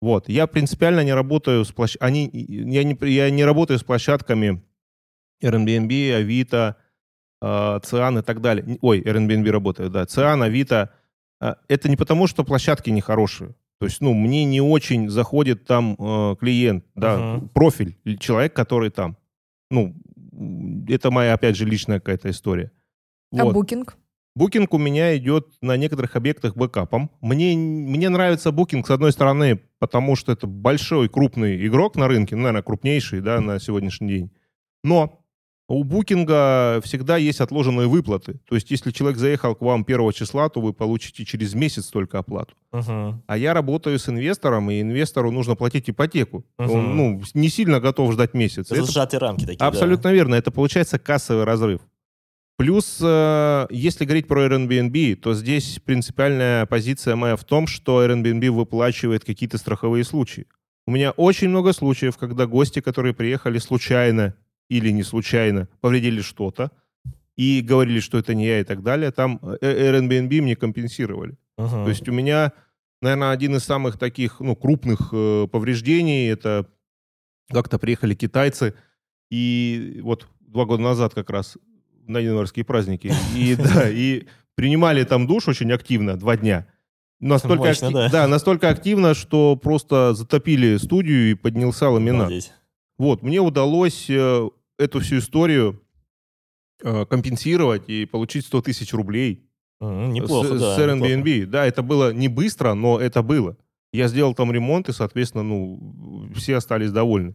Вот. Я принципиально не работаю с площ... Они... Я, не... я не работаю с площадками Airbnb, Авито, э, Циан и так далее. Ой, Airbnb работаю, да. Циан, Авито. Э, Это не потому, что площадки нехорошие. То есть, ну, мне не очень заходит там э, клиент, да, Мгм. профиль, человек, который там. Ну, это моя, опять же, личная какая-то история. А Вот. букинг? Букинг у меня идет на некоторых объектах бэкапом. Мне, мне нравится букинг, с одной стороны, потому что это большой, крупный игрок на рынке, ну, наверное, крупнейший, да, на сегодняшний день. Но у букинга всегда есть отложенные выплаты. То есть, если человек заехал к вам первого числа, то вы получите через месяц только оплату. Мгм. А я работаю с инвестором, и инвестору нужно платить ипотеку. Мгм. Он, ну, не сильно готов ждать месяц. Это Это сжатые рамки такие, да. Абсолютно верно. Это получается кассовый разрыв. Плюс, э, если говорить про Airbnb, то здесь принципиальная позиция моя в том, что Airbnb выплачивает какие-то страховые случаи. У меня очень много случаев, когда гости, которые приехали случайно или не случайно, повредили что-то и говорили, что это не я и так далее, там э, Airbnb мне компенсировали. Мгм. То есть у меня, наверное, один из самых таких ну, крупных э, повреждений это как-то приехали китайцы, и вот два года назад как раз на январские праздники, и да, и принимали там душ очень активно два дня. Настолько, Мощно, акти- да. да, настолько активно, что просто затопили студию и поднялся ламинат. Обалдеть. Вот, мне удалось э, эту всю историю э, компенсировать и получить 100 тысяч рублей Мгм, Неплохо, с, да. с Airbnb. Да, это было не быстро, но это было. Я сделал там ремонт, и, соответственно, ну, все остались довольны,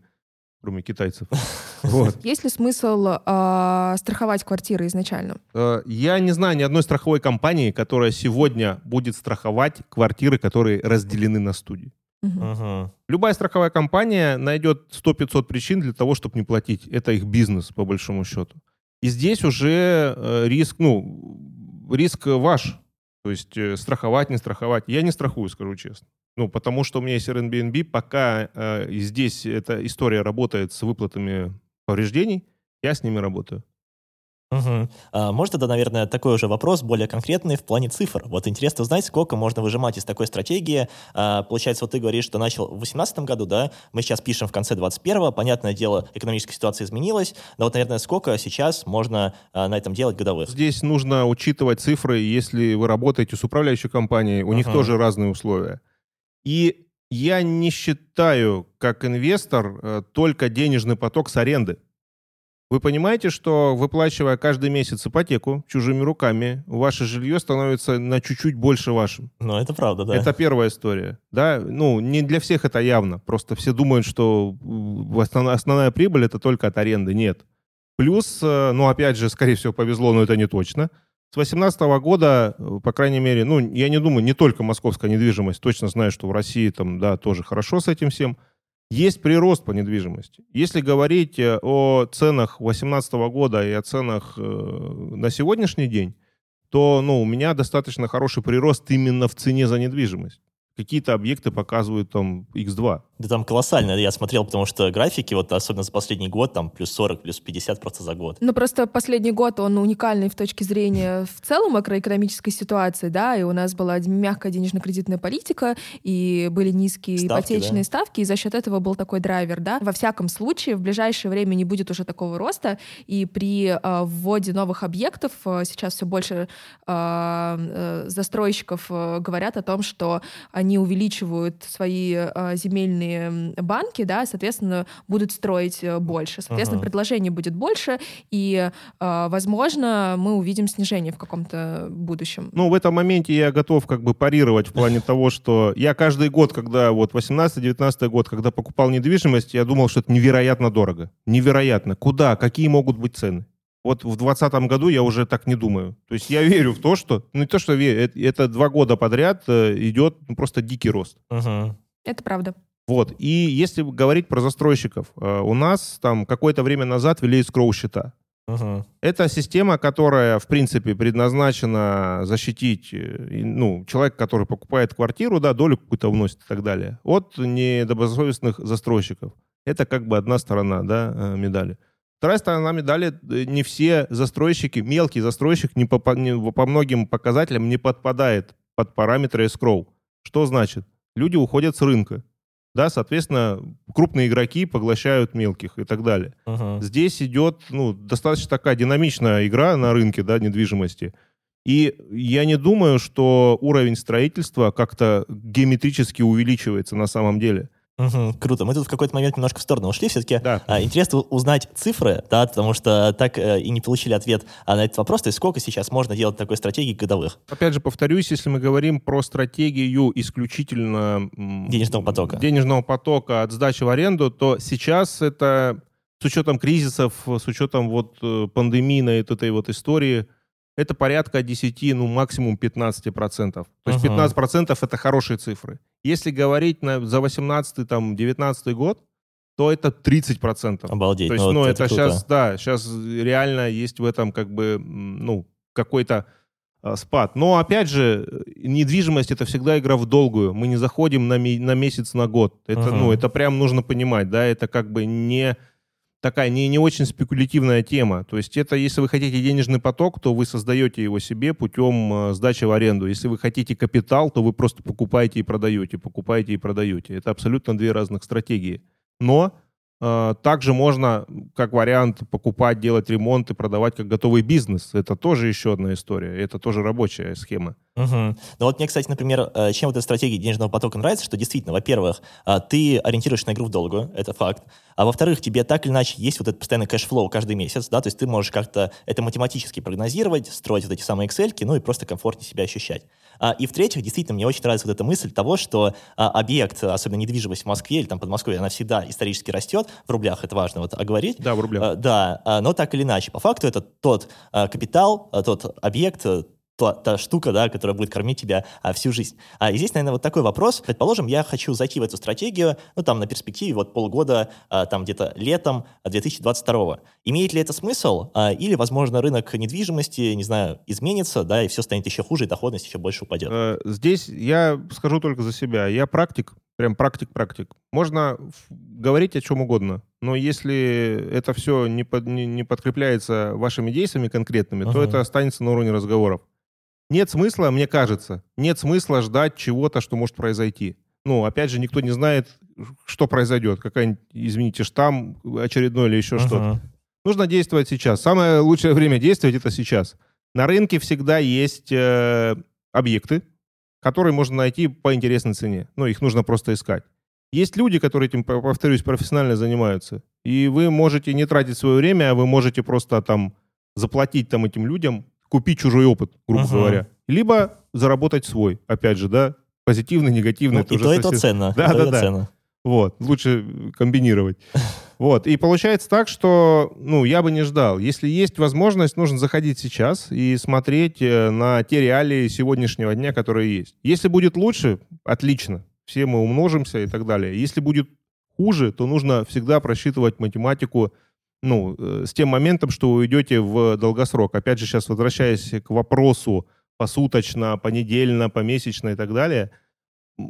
кроме китайцев. Вот. Есть ли смысл а, страховать квартиры изначально? Э, Я не знаю ни одной страховой компании, которая сегодня будет страховать квартиры, которые разделены на студии. Мгм. Любая страховая компания найдет 100-500 причин для того, чтобы не платить. Это их бизнес, по большому счету. И здесь уже э, риск, ну, риск ваш. То есть э, страховать, не страховать. Я не страхую, скажу честно. Ну, потому что у меня есть Airbnb, пока э, здесь эта история работает с выплатами повреждений, я с ними работаю. Мгм. А, Может, тогда, наверное, такой уже вопрос, более конкретный в плане цифр. Вот интересно узнать, сколько можно выжимать из такой стратегии. А, Получается, вот ты говоришь, что начал в 2018 году, да? Мы сейчас пишем в конце 21 Понятное дело, экономическая ситуация изменилась. Но вот, наверное, сколько сейчас можно а, на этом делать годовых? Здесь нужно учитывать цифры, если вы работаете с управляющей компанией, у них Ага. тоже разные условия. И я не считаю, как инвестор, э, только денежный поток с аренды. Вы понимаете, что выплачивая каждый месяц ипотеку чужими руками, ваше жилье становится на чуть-чуть больше вашим. Ну, это правда, да. Это первая история. Да, ну, не для всех это явно. Просто все думают, что м, основная, основная прибыль это только от аренды. Нет. Плюс, э, ну, опять же, скорее всего, повезло, но это не точно. С 2018 года, э, по крайней мере, ну, я не думаю, не только московская недвижимость, точно знаю, что в России там, да, тоже хорошо с этим всем. Есть прирост по недвижимости. Если говорить э, о ценах 2018 года и о ценах э, на сегодняшний день, то ну, у меня достаточно хороший прирост именно в цене за недвижимость. Какие-то объекты показывают там X2. Да там колоссально, я смотрел, потому что графики, вот особенно за последний год, там плюс 40, плюс 50 просто за год. Ну, просто последний год, он уникальный в точке зрения в целом макроэкономической ситуации, да, и у нас была мягкая денежно-кредитная политика, и были низкие Ставки, ипотечные да. ставки, и за счет этого был такой драйвер, да. Во всяком случае, в ближайшее время не будет уже такого роста, и при э, вводе новых объектов э, сейчас все больше э, э, застройщиков э, говорят о том, что они увеличивают свои э, земельные м, банки, да, соответственно, будут строить э, больше. Соответственно, Ага. предложений будет больше, и, э, возможно, мы увидим снижение в каком-то будущем. Ну, в этом моменте я готов как бы парировать в плане того, что я каждый год, когда вот 18-19 год, когда покупал недвижимость, я думал, что это невероятно дорого. Невероятно. Куда? Какие могут быть цены? Вот в 2020 году я уже так не думаю. То есть я верю в то, что... Ну, не то, что верю, это, это два года подряд э, идет ну, просто дикий рост. Мгм. Это правда. Вот. И если говорить про застройщиков, э, у нас там какое-то время назад ввели escrow счета. Угу. Это система, которая, в принципе, предназначена защитить э, ну, человека, который покупает квартиру, да, долю какую-то вносит и так далее, от недобросовестных застройщиков. Это как бы одна сторона да, э, медали. Вторая сторона медали, не все застройщики, мелкий застройщик не по, не, по многим показателям не подпадает под параметры escrow. Что значит? Люди уходят с рынка да, соответственно, крупные игроки поглощают мелких и так далее. Uh-huh. Здесь идет, ну, достаточно такая динамичная игра на рынке, да, недвижимости. И я не думаю, что уровень строительства как-то геометрически увеличивается на самом деле. Угу, круто. Мы тут в какой-то момент немножко в сторону ушли. Все-таки да. а, интересно узнать цифры, да, потому что так а, и не получили ответ а, на этот вопрос. То есть сколько сейчас можно делать такой стратегии годовых? Опять же, повторюсь, если мы говорим про стратегию исключительно... Денежного потока. Денежного потока от сдачи в аренду, то сейчас это с учетом кризисов, с учетом вот э, пандемии на этой вот истории, это порядка 10, ну, максимум 15%. То есть uh-huh. 15% это хорошие цифры. Если говорить на, за 18 там, 19 год, то это 30%. Обалдеть. То есть, ну, ну это, это сейчас, да, сейчас реально есть в этом как бы, ну, какой-то э, спад. Но, опять же, недвижимость — это всегда игра в долгую. Мы не заходим на, ми- на месяц, на год. Это, uh-huh. ну, это прям нужно понимать, да, это как бы не такая не, не очень спекулятивная тема. То есть это, если вы хотите денежный поток, то вы создаете его себе путем э, сдачи в аренду. Если вы хотите капитал, то вы просто покупаете и продаете, покупаете и продаете. Это абсолютно две разных стратегии. Но также можно, как вариант, покупать, делать ремонт и продавать как готовый бизнес. Это тоже еще одна история. Это тоже рабочая схема. Угу. Ну вот мне, кстати, например, э, чем вот эта стратегия денежного потока нравится, что действительно, во-первых, э, ты ориентируешься на игру в долгую, это факт, а во-вторых, тебе так или иначе есть вот этот постоянный cash flow каждый месяц, да, то есть ты можешь как-то это математически прогнозировать, строить вот эти самые Excel ну и просто комфортнее себя ощущать. А, и в-третьих, действительно, мне очень нравится вот эта мысль того, что а, объект, особенно недвижимость в Москве или там под Москвой, она всегда исторически растет, в рублях это важно вот оговорить. Да, в рублях. А, да, но так или иначе, по факту это тот капитал, тот объект, та, та штука, да, которая будет кормить тебя а, всю жизнь. А, и здесь, наверное, вот такой вопрос. Предположим, я хочу зайти в эту стратегию, ну, там, на перспективе вот полгода, а, там, где-то летом 2022 Имеет ли это смысл? А, или, возможно, рынок недвижимости, не знаю, изменится, да, и все станет еще хуже, и доходность еще больше упадет? Э, здесь я скажу только за себя. Я практик, прям практик-практик. Можно говорить о чем угодно, но если это все не, под, не, не подкрепляется вашими действиями конкретными, uh-huh. то это останется на уровне разговоров нет смысла, мне кажется, нет смысла ждать чего-то, что может произойти. Ну, опять же, никто не знает, что произойдет. Какая-нибудь, извините, штамм очередной или еще uh-huh. что-то. Нужно действовать сейчас. Самое лучшее время действовать это сейчас. На рынке всегда есть э, объекты, которые можно найти по интересной цене. Ну, их нужно просто искать. Есть люди, которые этим, повторюсь, профессионально занимаются. И вы можете не тратить свое время, а вы можете просто там заплатить там этим людям купить чужой опыт, грубо uh-huh. говоря, либо заработать свой, опять же, да, позитивный, негативный. Ну, это и то, совсем... это ценно. Да, да, да. Ценно. Вот, лучше комбинировать. Вот, и получается так, что, ну, я бы не ждал. Если есть возможность, нужно заходить сейчас и смотреть э, на те реалии сегодняшнего дня, которые есть. Если будет лучше, отлично, все мы умножимся и так далее. Если будет хуже, то нужно всегда просчитывать математику, ну, э, с тем моментом, что вы уйдете в долгосрок. Опять же, сейчас возвращаясь к вопросу посуточно, понедельно, помесячно и так далее,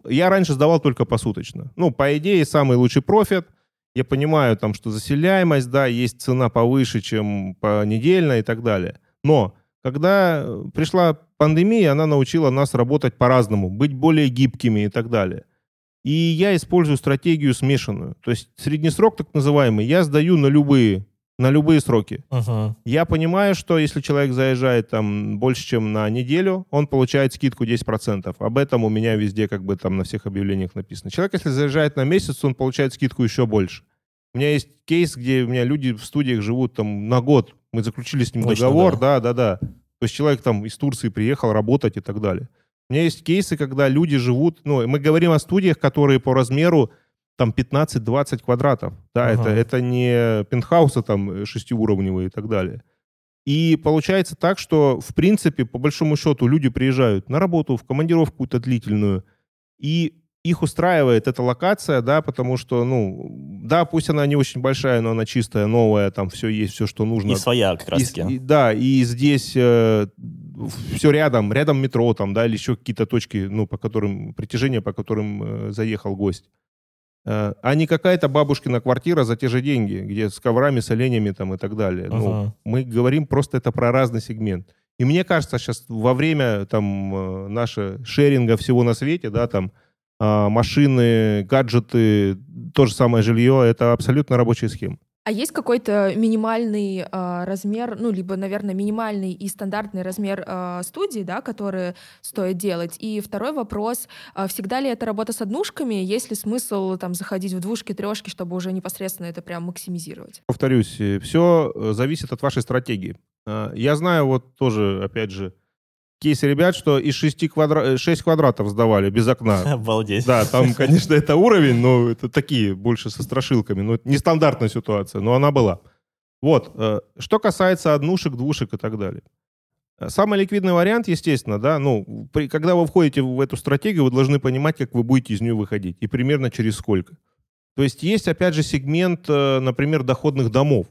я раньше сдавал только посуточно. Ну, по идее, самый лучший профит. Я понимаю, там, что заселяемость, да, есть цена повыше, чем понедельно и так далее. Но когда пришла пандемия, она научила нас работать по-разному, быть более гибкими и так далее. И я использую стратегию смешанную. То есть средний срок, так называемый, я сдаю на любые, на любые сроки. Uh-huh. Я понимаю, что если человек заезжает там больше, чем на неделю, он получает скидку 10%. Об этом у меня везде как бы там на всех объявлениях написано. Человек, если заезжает на месяц, он получает скидку еще больше. У меня есть кейс, где у меня люди в студиях живут там на год. Мы заключили с ним Точно, договор, да, да, да. То есть человек там из Турции приехал работать и так далее. У меня есть кейсы, когда люди живут, ну, мы говорим о студиях, которые по размеру там 15-20 квадратов. Да, ага. это, это не пентхаусы там шестиуровневые и так далее. И получается так, что, в принципе, по большому счету, люди приезжают на работу, в командировку какую-то длительную, и их устраивает эта локация, да, потому что, ну, да, пусть она не очень большая, но она чистая, новая, там все есть, все, что нужно. И своя как раз таки. И, и, да, и здесь э, все рядом, рядом метро там, да, или еще какие-то точки, ну, по которым, притяжения, по которым э, заехал гость. Э, а не какая-то бабушкина квартира за те же деньги, где с коврами, с оленями там и так далее. Uh-huh. Ну, мы говорим просто это про разный сегмент. И мне кажется, сейчас во время там э, нашего шеринга всего на свете, да, там, а, машины, гаджеты, то же самое жилье, это абсолютно рабочая схема. А есть какой-то минимальный э, размер, ну, либо, наверное, минимальный и стандартный размер э, студии, да, которые стоит делать? И второй вопрос, э, всегда ли это работа с однушками? Есть ли смысл там заходить в двушки, трешки, чтобы уже непосредственно это прям максимизировать? Повторюсь, все э, зависит от вашей стратегии. Я знаю вот тоже, опять же, кейсе ребят, что из 6, квадра... 6 квадратов сдавали без окна. Обалдеть. Да, там, конечно, это уровень, но это такие, больше со страшилками. Ну, нестандартная ситуация, но она была. Вот. Э, что касается однушек, двушек и так далее. Самый ликвидный вариант, естественно, да, ну, при, когда вы входите в эту стратегию, вы должны понимать, как вы будете из нее выходить и примерно через сколько. То есть есть, опять же, сегмент, э, например, доходных домов.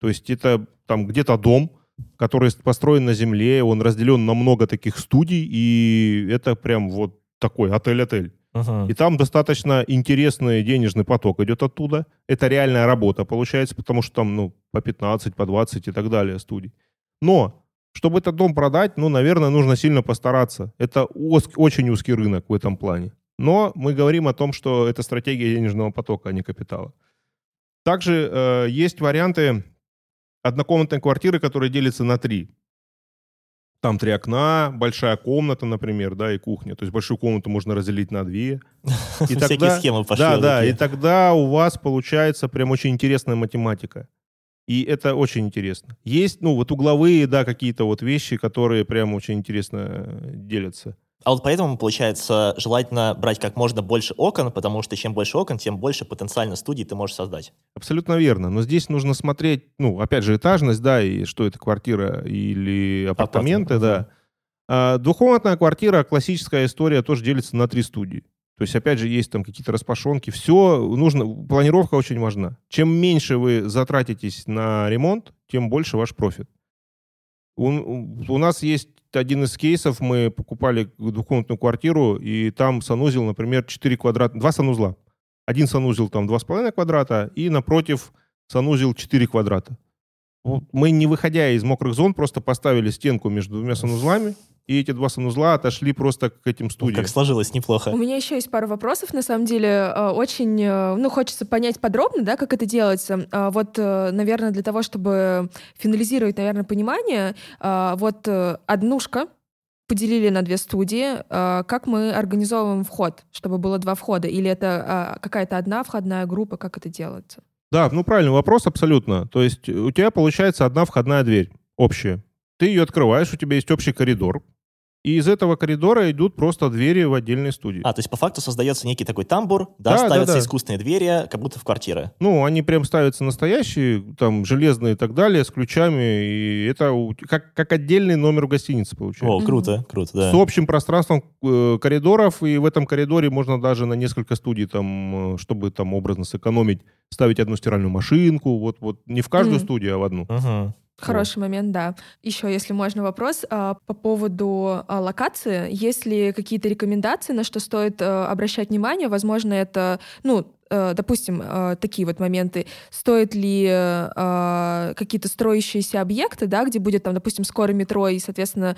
То есть это там где-то дом, который построен на земле, он разделен на много таких студий, и это прям вот такой отель-отель. Uh-huh. И там достаточно интересный денежный поток идет оттуда. Это реальная работа получается, потому что там ну, по 15, по 20 и так далее студий. Но чтобы этот дом продать, ну, наверное, нужно сильно постараться. Это уз- очень узкий рынок в этом плане. Но мы говорим о том, что это стратегия денежного потока, а не капитала. Также э, есть варианты однокомнатной квартиры, которая делится на три. Там три окна, большая комната, например, да, и кухня. То есть большую комнату можно разделить на две. И тогда, Всякие схемы пошли. Да, да, и тогда у вас получается прям очень интересная математика. И это очень интересно. Есть, ну, вот угловые, да, какие-то вот вещи, которые прям очень интересно э, делятся. А вот поэтому, получается, желательно брать как можно больше окон, потому что чем больше окон, тем больше потенциально студий ты можешь создать. Абсолютно верно. Но здесь нужно смотреть, ну, опять же, этажность, да, и что это квартира или апартаменты, Апартамент, да. А двухкомнатная квартира, классическая история, тоже делится на три студии. То есть, опять же, есть там какие-то распашонки. Все нужно, планировка очень важна. Чем меньше вы затратитесь на ремонт, тем больше ваш профит. У, у нас есть один из кейсов, мы покупали двухкомнатную квартиру, и там санузел, например, 4 квадрата, два санузла. Один санузел там 2,5 квадрата, и напротив санузел 4 квадрата. Мы, не выходя из мокрых зон, просто поставили стенку между двумя санузлами, и эти два санузла отошли просто к этим студиям. Как сложилось, неплохо. У меня еще есть пару вопросов, на самом деле. Э, очень, э, ну, хочется понять подробно, да, как это делается. А вот, э, наверное, для того, чтобы финализировать, наверное, понимание, вот однушка, поделили на две студии. Как мы организовываем вход, чтобы было два входа? Или это какая-то одна входная группа? Как это делается? Да, ну правильный вопрос абсолютно. То есть у тебя получается одна входная дверь общая. Ты ее открываешь, у тебя есть общий коридор, и из этого коридора идут просто двери в отдельные студии. А, то есть по факту создается некий такой тамбур, да, да ставятся да, да. искусственные двери, как будто в квартиры. Ну, они прям ставятся настоящие, там, железные и так далее, с ключами, и это как, как отдельный номер в гостинице получается. О, круто, mm-hmm. круто, да. С общим пространством э, коридоров, и в этом коридоре можно даже на несколько студий, там, э, чтобы там образно сэкономить, ставить одну стиральную машинку, вот, вот не в каждую mm-hmm. студию, а в одну. Uh-huh. Хороший момент, да. Еще, если можно, вопрос а, по поводу а, локации. Есть ли какие-то рекомендации, на что стоит а, обращать внимание? Возможно, это, ну, допустим, э, такие вот моменты, стоит ли э, какие-то строящиеся объекты, да, где будет там, допустим, скоро метро и, соответственно,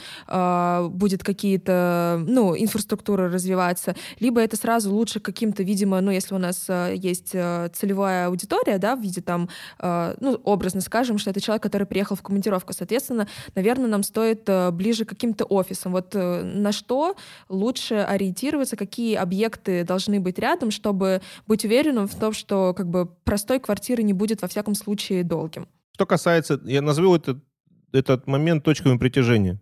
будет какие-то, ну, инфраструктура развиваться, либо это сразу лучше каким-то, видимо, ну, если у нас есть целевая аудитория, да, в виде там, ну, образно скажем, что это человек, который приехал в командировку, соответственно, наверное, нам стоит ближе к каким-то офисам. Вот на что лучше ориентироваться, какие объекты должны быть рядом, чтобы быть уверенным, уверенным в том, что как бы простой квартиры не будет во всяком случае долгим. Что касается, я назову этот, этот момент точками притяжения.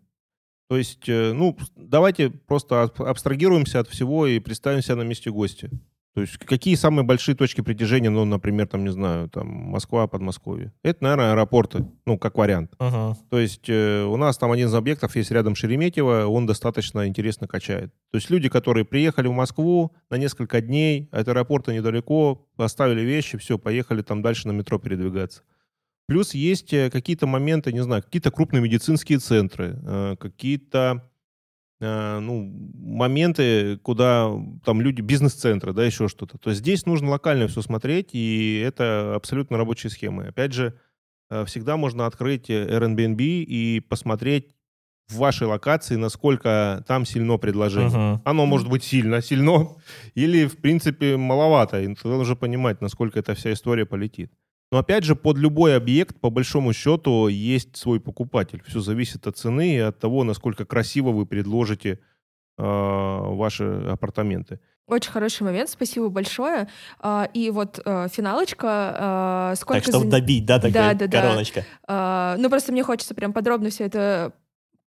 То есть, э, ну, давайте просто абстрагируемся от всего и представим себя на месте гостя. То есть какие самые большие точки притяжения, ну, например, там, не знаю, там, Москва, Подмосковье? Это, наверное, аэропорты, ну, как вариант. Мгм. То есть э, у нас там один из объектов есть рядом Шереметьево, он достаточно интересно качает. То есть люди, которые приехали в Москву на несколько дней, от аэропорта недалеко, оставили вещи, все, поехали там дальше на метро передвигаться. Плюс есть э, какие-то моменты, не знаю, какие-то крупные медицинские центры, э, какие-то ну, моменты, куда там люди, бизнес-центры, да, еще что-то. То есть здесь нужно локально все смотреть, и это абсолютно рабочие схемы. Опять же, э, всегда можно открыть э, Airbnb и посмотреть в вашей локации, насколько там сильно предложение. Мгм. Оно может быть сильно, сильно, или, в принципе, маловато. И должен уже понимать, насколько эта вся история полетит. Но, опять же, под любой объект, по большому счету, есть свой покупатель. Все зависит от цены и от того, насколько красиво вы предложите э, ваши апартаменты. Очень хороший момент, спасибо большое. А, И вот э, финалочка. а, Сколько Так, чтобы зан- добить, да, такая Да, да, да. короночка. А, Ну, просто мне хочется прям подробно все это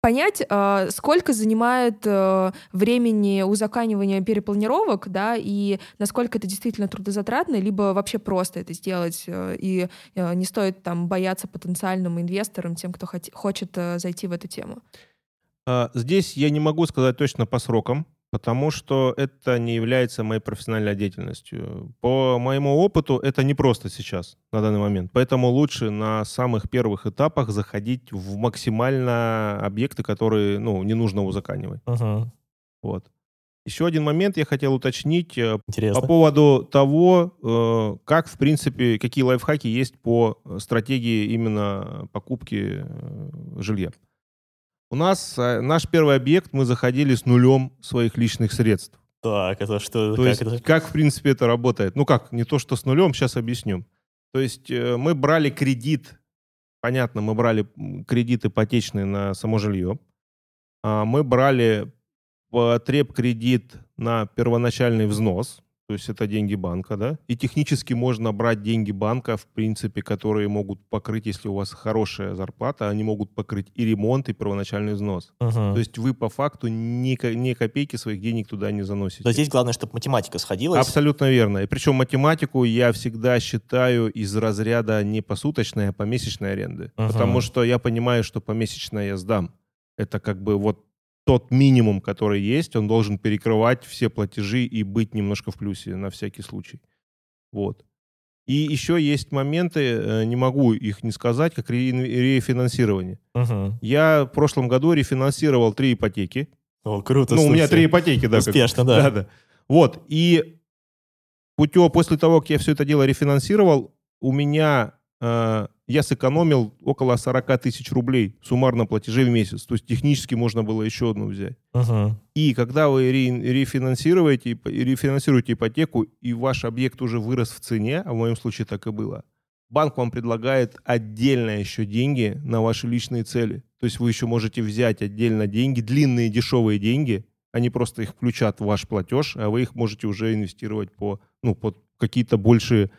понять, а, сколько занимает э, времени узаканивания перепланировок, да, и насколько это действительно трудозатратно, либо вообще просто это сделать, э, и э, не стоит там бояться потенциальным инвесторам, тем, кто хочет зайти в эту тему. А, Здесь я не могу сказать точно по срокам, потому что это не является моей профессиональной деятельностью. По моему опыту это не просто сейчас, на данный момент. Поэтому лучше на самых первых этапах заходить в максимально объекты, которые ну, не нужно узаканивать. Мгм. Вот. Еще один момент я хотел уточнить э, Интересно. по поводу того, э, как, в принципе, какие лайфхаки есть по стратегии именно покупки э, жилья. У нас э, наш первый объект, мы заходили с нулем своих личных средств. Так, это что? То как есть это? как, в принципе, это работает? Ну как, не то, что с нулем, сейчас объясню. То есть э, мы брали кредит, понятно, мы брали кредит ипотечный на само жилье. А, Мы брали потреб кредит на первоначальный взнос, то есть это деньги банка, да, и технически можно брать деньги банка, в принципе, которые могут покрыть, если у вас хорошая зарплата, они могут покрыть и ремонт, и первоначальный взнос. Мгм. То есть вы по факту ни, ни копейки своих денег туда не заносите. То здесь главное, чтобы математика сходилась. Абсолютно верно. И причем математику я всегда считаю из разряда не посуточной, а помесячной аренды. Мгм. Потому что я понимаю, что помесячно я сдам. Это как бы вот тот минимум, который есть, он должен перекрывать все платежи и быть немножко в плюсе на всякий случай. Вот. И еще есть моменты, э, не могу их не сказать, как ре- рефинансирование. Мгм. Я в прошлом году рефинансировал три ипотеки. О, круто. ну, у меня слушай. три ипотеки, да. как- Успешно, да. да, да. Вот, и путем, после того, как я все это дело рефинансировал, у меня, я сэкономил около 40 тысяч рублей суммарно платежей в месяц. То есть технически можно было еще одну взять. Мгм. И когда вы ре- рефинансируете, рефинансируете ипотеку, и ваш объект уже вырос в цене, а в моем случае так и было, банк вам предлагает отдельно еще деньги на ваши личные цели. То есть вы еще можете взять отдельно деньги, длинные дешевые деньги, они просто их включат в ваш платеж, а вы их можете уже инвестировать по, ну, под какие-то большие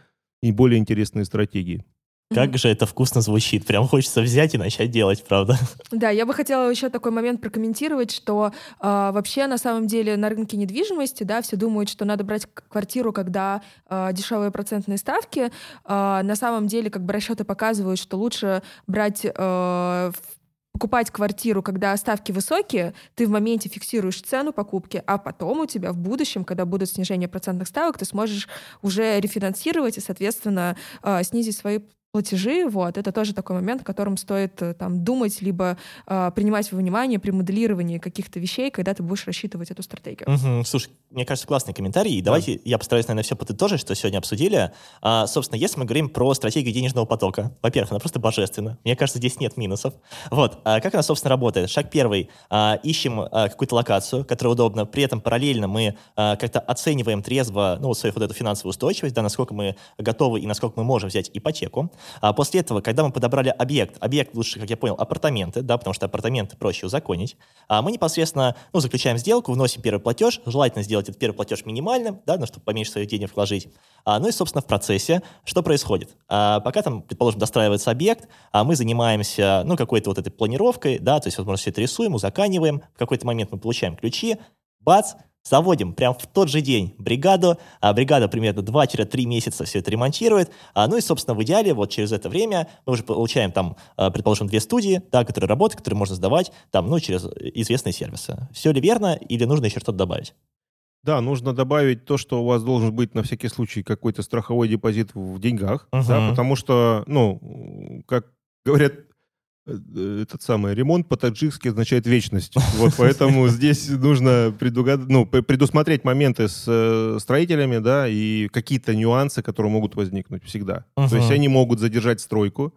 и более интересные стратегии. Как же это вкусно звучит. Прям хочется взять и начать делать, правда. Да, я бы хотела еще такой момент прокомментировать, что а, вообще на самом деле на рынке недвижимости, да, все думают, что надо брать квартиру, когда а, дешевые процентные ставки. А, на самом деле, как бы расчеты показывают, что лучше брать в- покупать квартиру, когда ставки высокие, ты в моменте фиксируешь цену покупки, а потом у тебя в будущем, когда будут снижения процентных ставок, ты сможешь уже рефинансировать и, соответственно, снизить свои платежи, вот, это тоже такой момент, о котором стоит э, там думать, либо э, принимать во внимание при моделировании каких-то вещей, когда ты будешь рассчитывать эту стратегию. Мгм. Слушай, мне кажется, классный комментарий. И давайте я постараюсь, наверное, все подытожить, что сегодня обсудили. А, собственно, если мы говорим про стратегию денежного потока, во-первых, она просто божественна. Мне кажется, здесь нет минусов. Вот. А как она, собственно, работает? Шаг первый. А, ищем а, какую-то локацию, которая удобна. При этом параллельно мы а, как-то оцениваем трезво ну, вот свою вот эту финансовую устойчивость, да, насколько мы готовы и насколько мы можем взять ипотеку. А после этого, когда мы подобрали объект, объект лучше, как я понял, апартаменты, да, потому что апартаменты проще узаконить, а мы непосредственно ну, заключаем сделку, вносим первый платеж, желательно сделать этот первый платеж минимальным, да, ну, чтобы поменьше своих денег вложить. А, ну и, собственно, в процессе что происходит? А, пока там, предположим, достраивается объект, а мы занимаемся, ну, какой-то вот этой планировкой, да, то есть, возможно, все это рисуем, узаканиваем, в какой-то момент мы получаем ключи, бац, заводим прям в тот же день бригаду, а бригада примерно 2-3 месяца все это ремонтирует, а, ну и, собственно, в идеале вот через это время мы уже получаем там, а, предположим, две студии, да, которые работают, которые можно сдавать там, ну, через известные сервисы. Все ли верно или нужно еще что-то добавить? Да, нужно добавить то, что у вас должен быть на всякий случай какой-то страховой депозит в деньгах, uh-huh. да, потому что, ну, как говорят этот самый ремонт по-таджикски означает вечность. Вот поэтому здесь нужно предугад... ну, предусмотреть моменты с э, строителями, да, и какие-то нюансы, которые могут возникнуть всегда. Uh-huh. То есть они могут задержать стройку,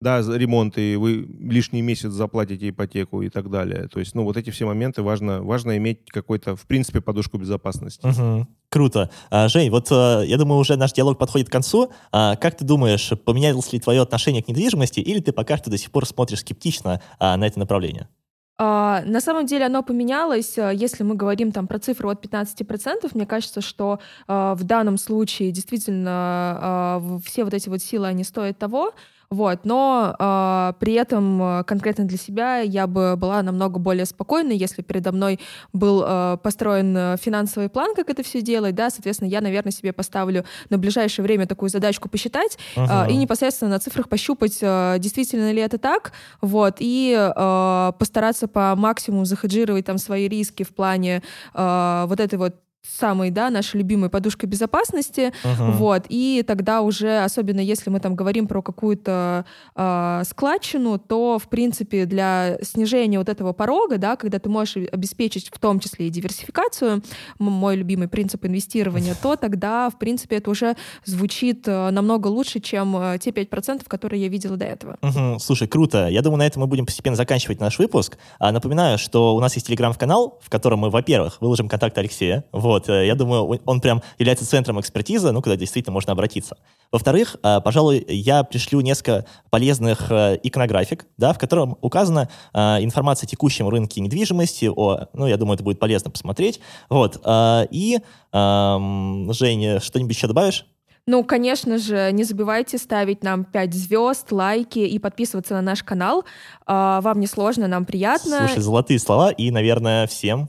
да, ремонт, и вы лишний месяц заплатите ипотеку и так далее. То есть, ну, вот эти все моменты важно, важно иметь какой-то, в принципе, подушку безопасности. Угу. Круто. А, Жень, вот э, я думаю, уже наш диалог подходит к концу. А, как ты думаешь, поменялось ли твое отношение к недвижимости, или ты пока что до сих пор смотришь скептично а, на это направление? На самом деле оно поменялось. Если мы говорим там про цифру от 15%, мне кажется, что uh, в данном случае действительно все вот эти вот силы, они стоят того. Вот, но э, при этом э, конкретно для себя я бы была намного более спокойной, если передо мной был э, построен финансовый план, как это все делать, да, соответственно, я, наверное, себе поставлю на ближайшее время такую задачку посчитать uh-huh. э, и непосредственно на цифрах пощупать, э, действительно ли это так, вот, и э, постараться по максимуму захеджировать там свои риски в плане э, вот этой вот самой, да, нашей любимой подушкой безопасности, uh-huh. вот, и тогда уже, особенно если мы там говорим про какую-то э, складчину, то, в принципе, для снижения вот этого порога, да, когда ты можешь обеспечить в том числе и диверсификацию, мой любимый принцип инвестирования, то тогда, в принципе, это уже звучит э, намного лучше, чем э, те 5%, которые я видела до этого. Uh-huh. Слушай, круто. Я думаю, на этом мы будем постепенно заканчивать наш выпуск. А, напоминаю, что у нас есть телеграм-канал, в котором мы, во-первых, выложим контакт Алексея, вот, вот, э, я думаю, он прям является центром экспертизы, ну, куда действительно можно обратиться. Во-вторых, э, пожалуй, я пришлю несколько полезных э, иконографик, да, в котором указана информация о текущем рынке недвижимости, о, ну, я думаю, это будет полезно посмотреть. Вот, и, Женя, что-нибудь еще добавишь? Ну, конечно же, не забывайте ставить нам 5 звезд, лайки и подписываться на наш канал. Вам не сложно, нам приятно. Слушай, золотые слова и, наверное, всем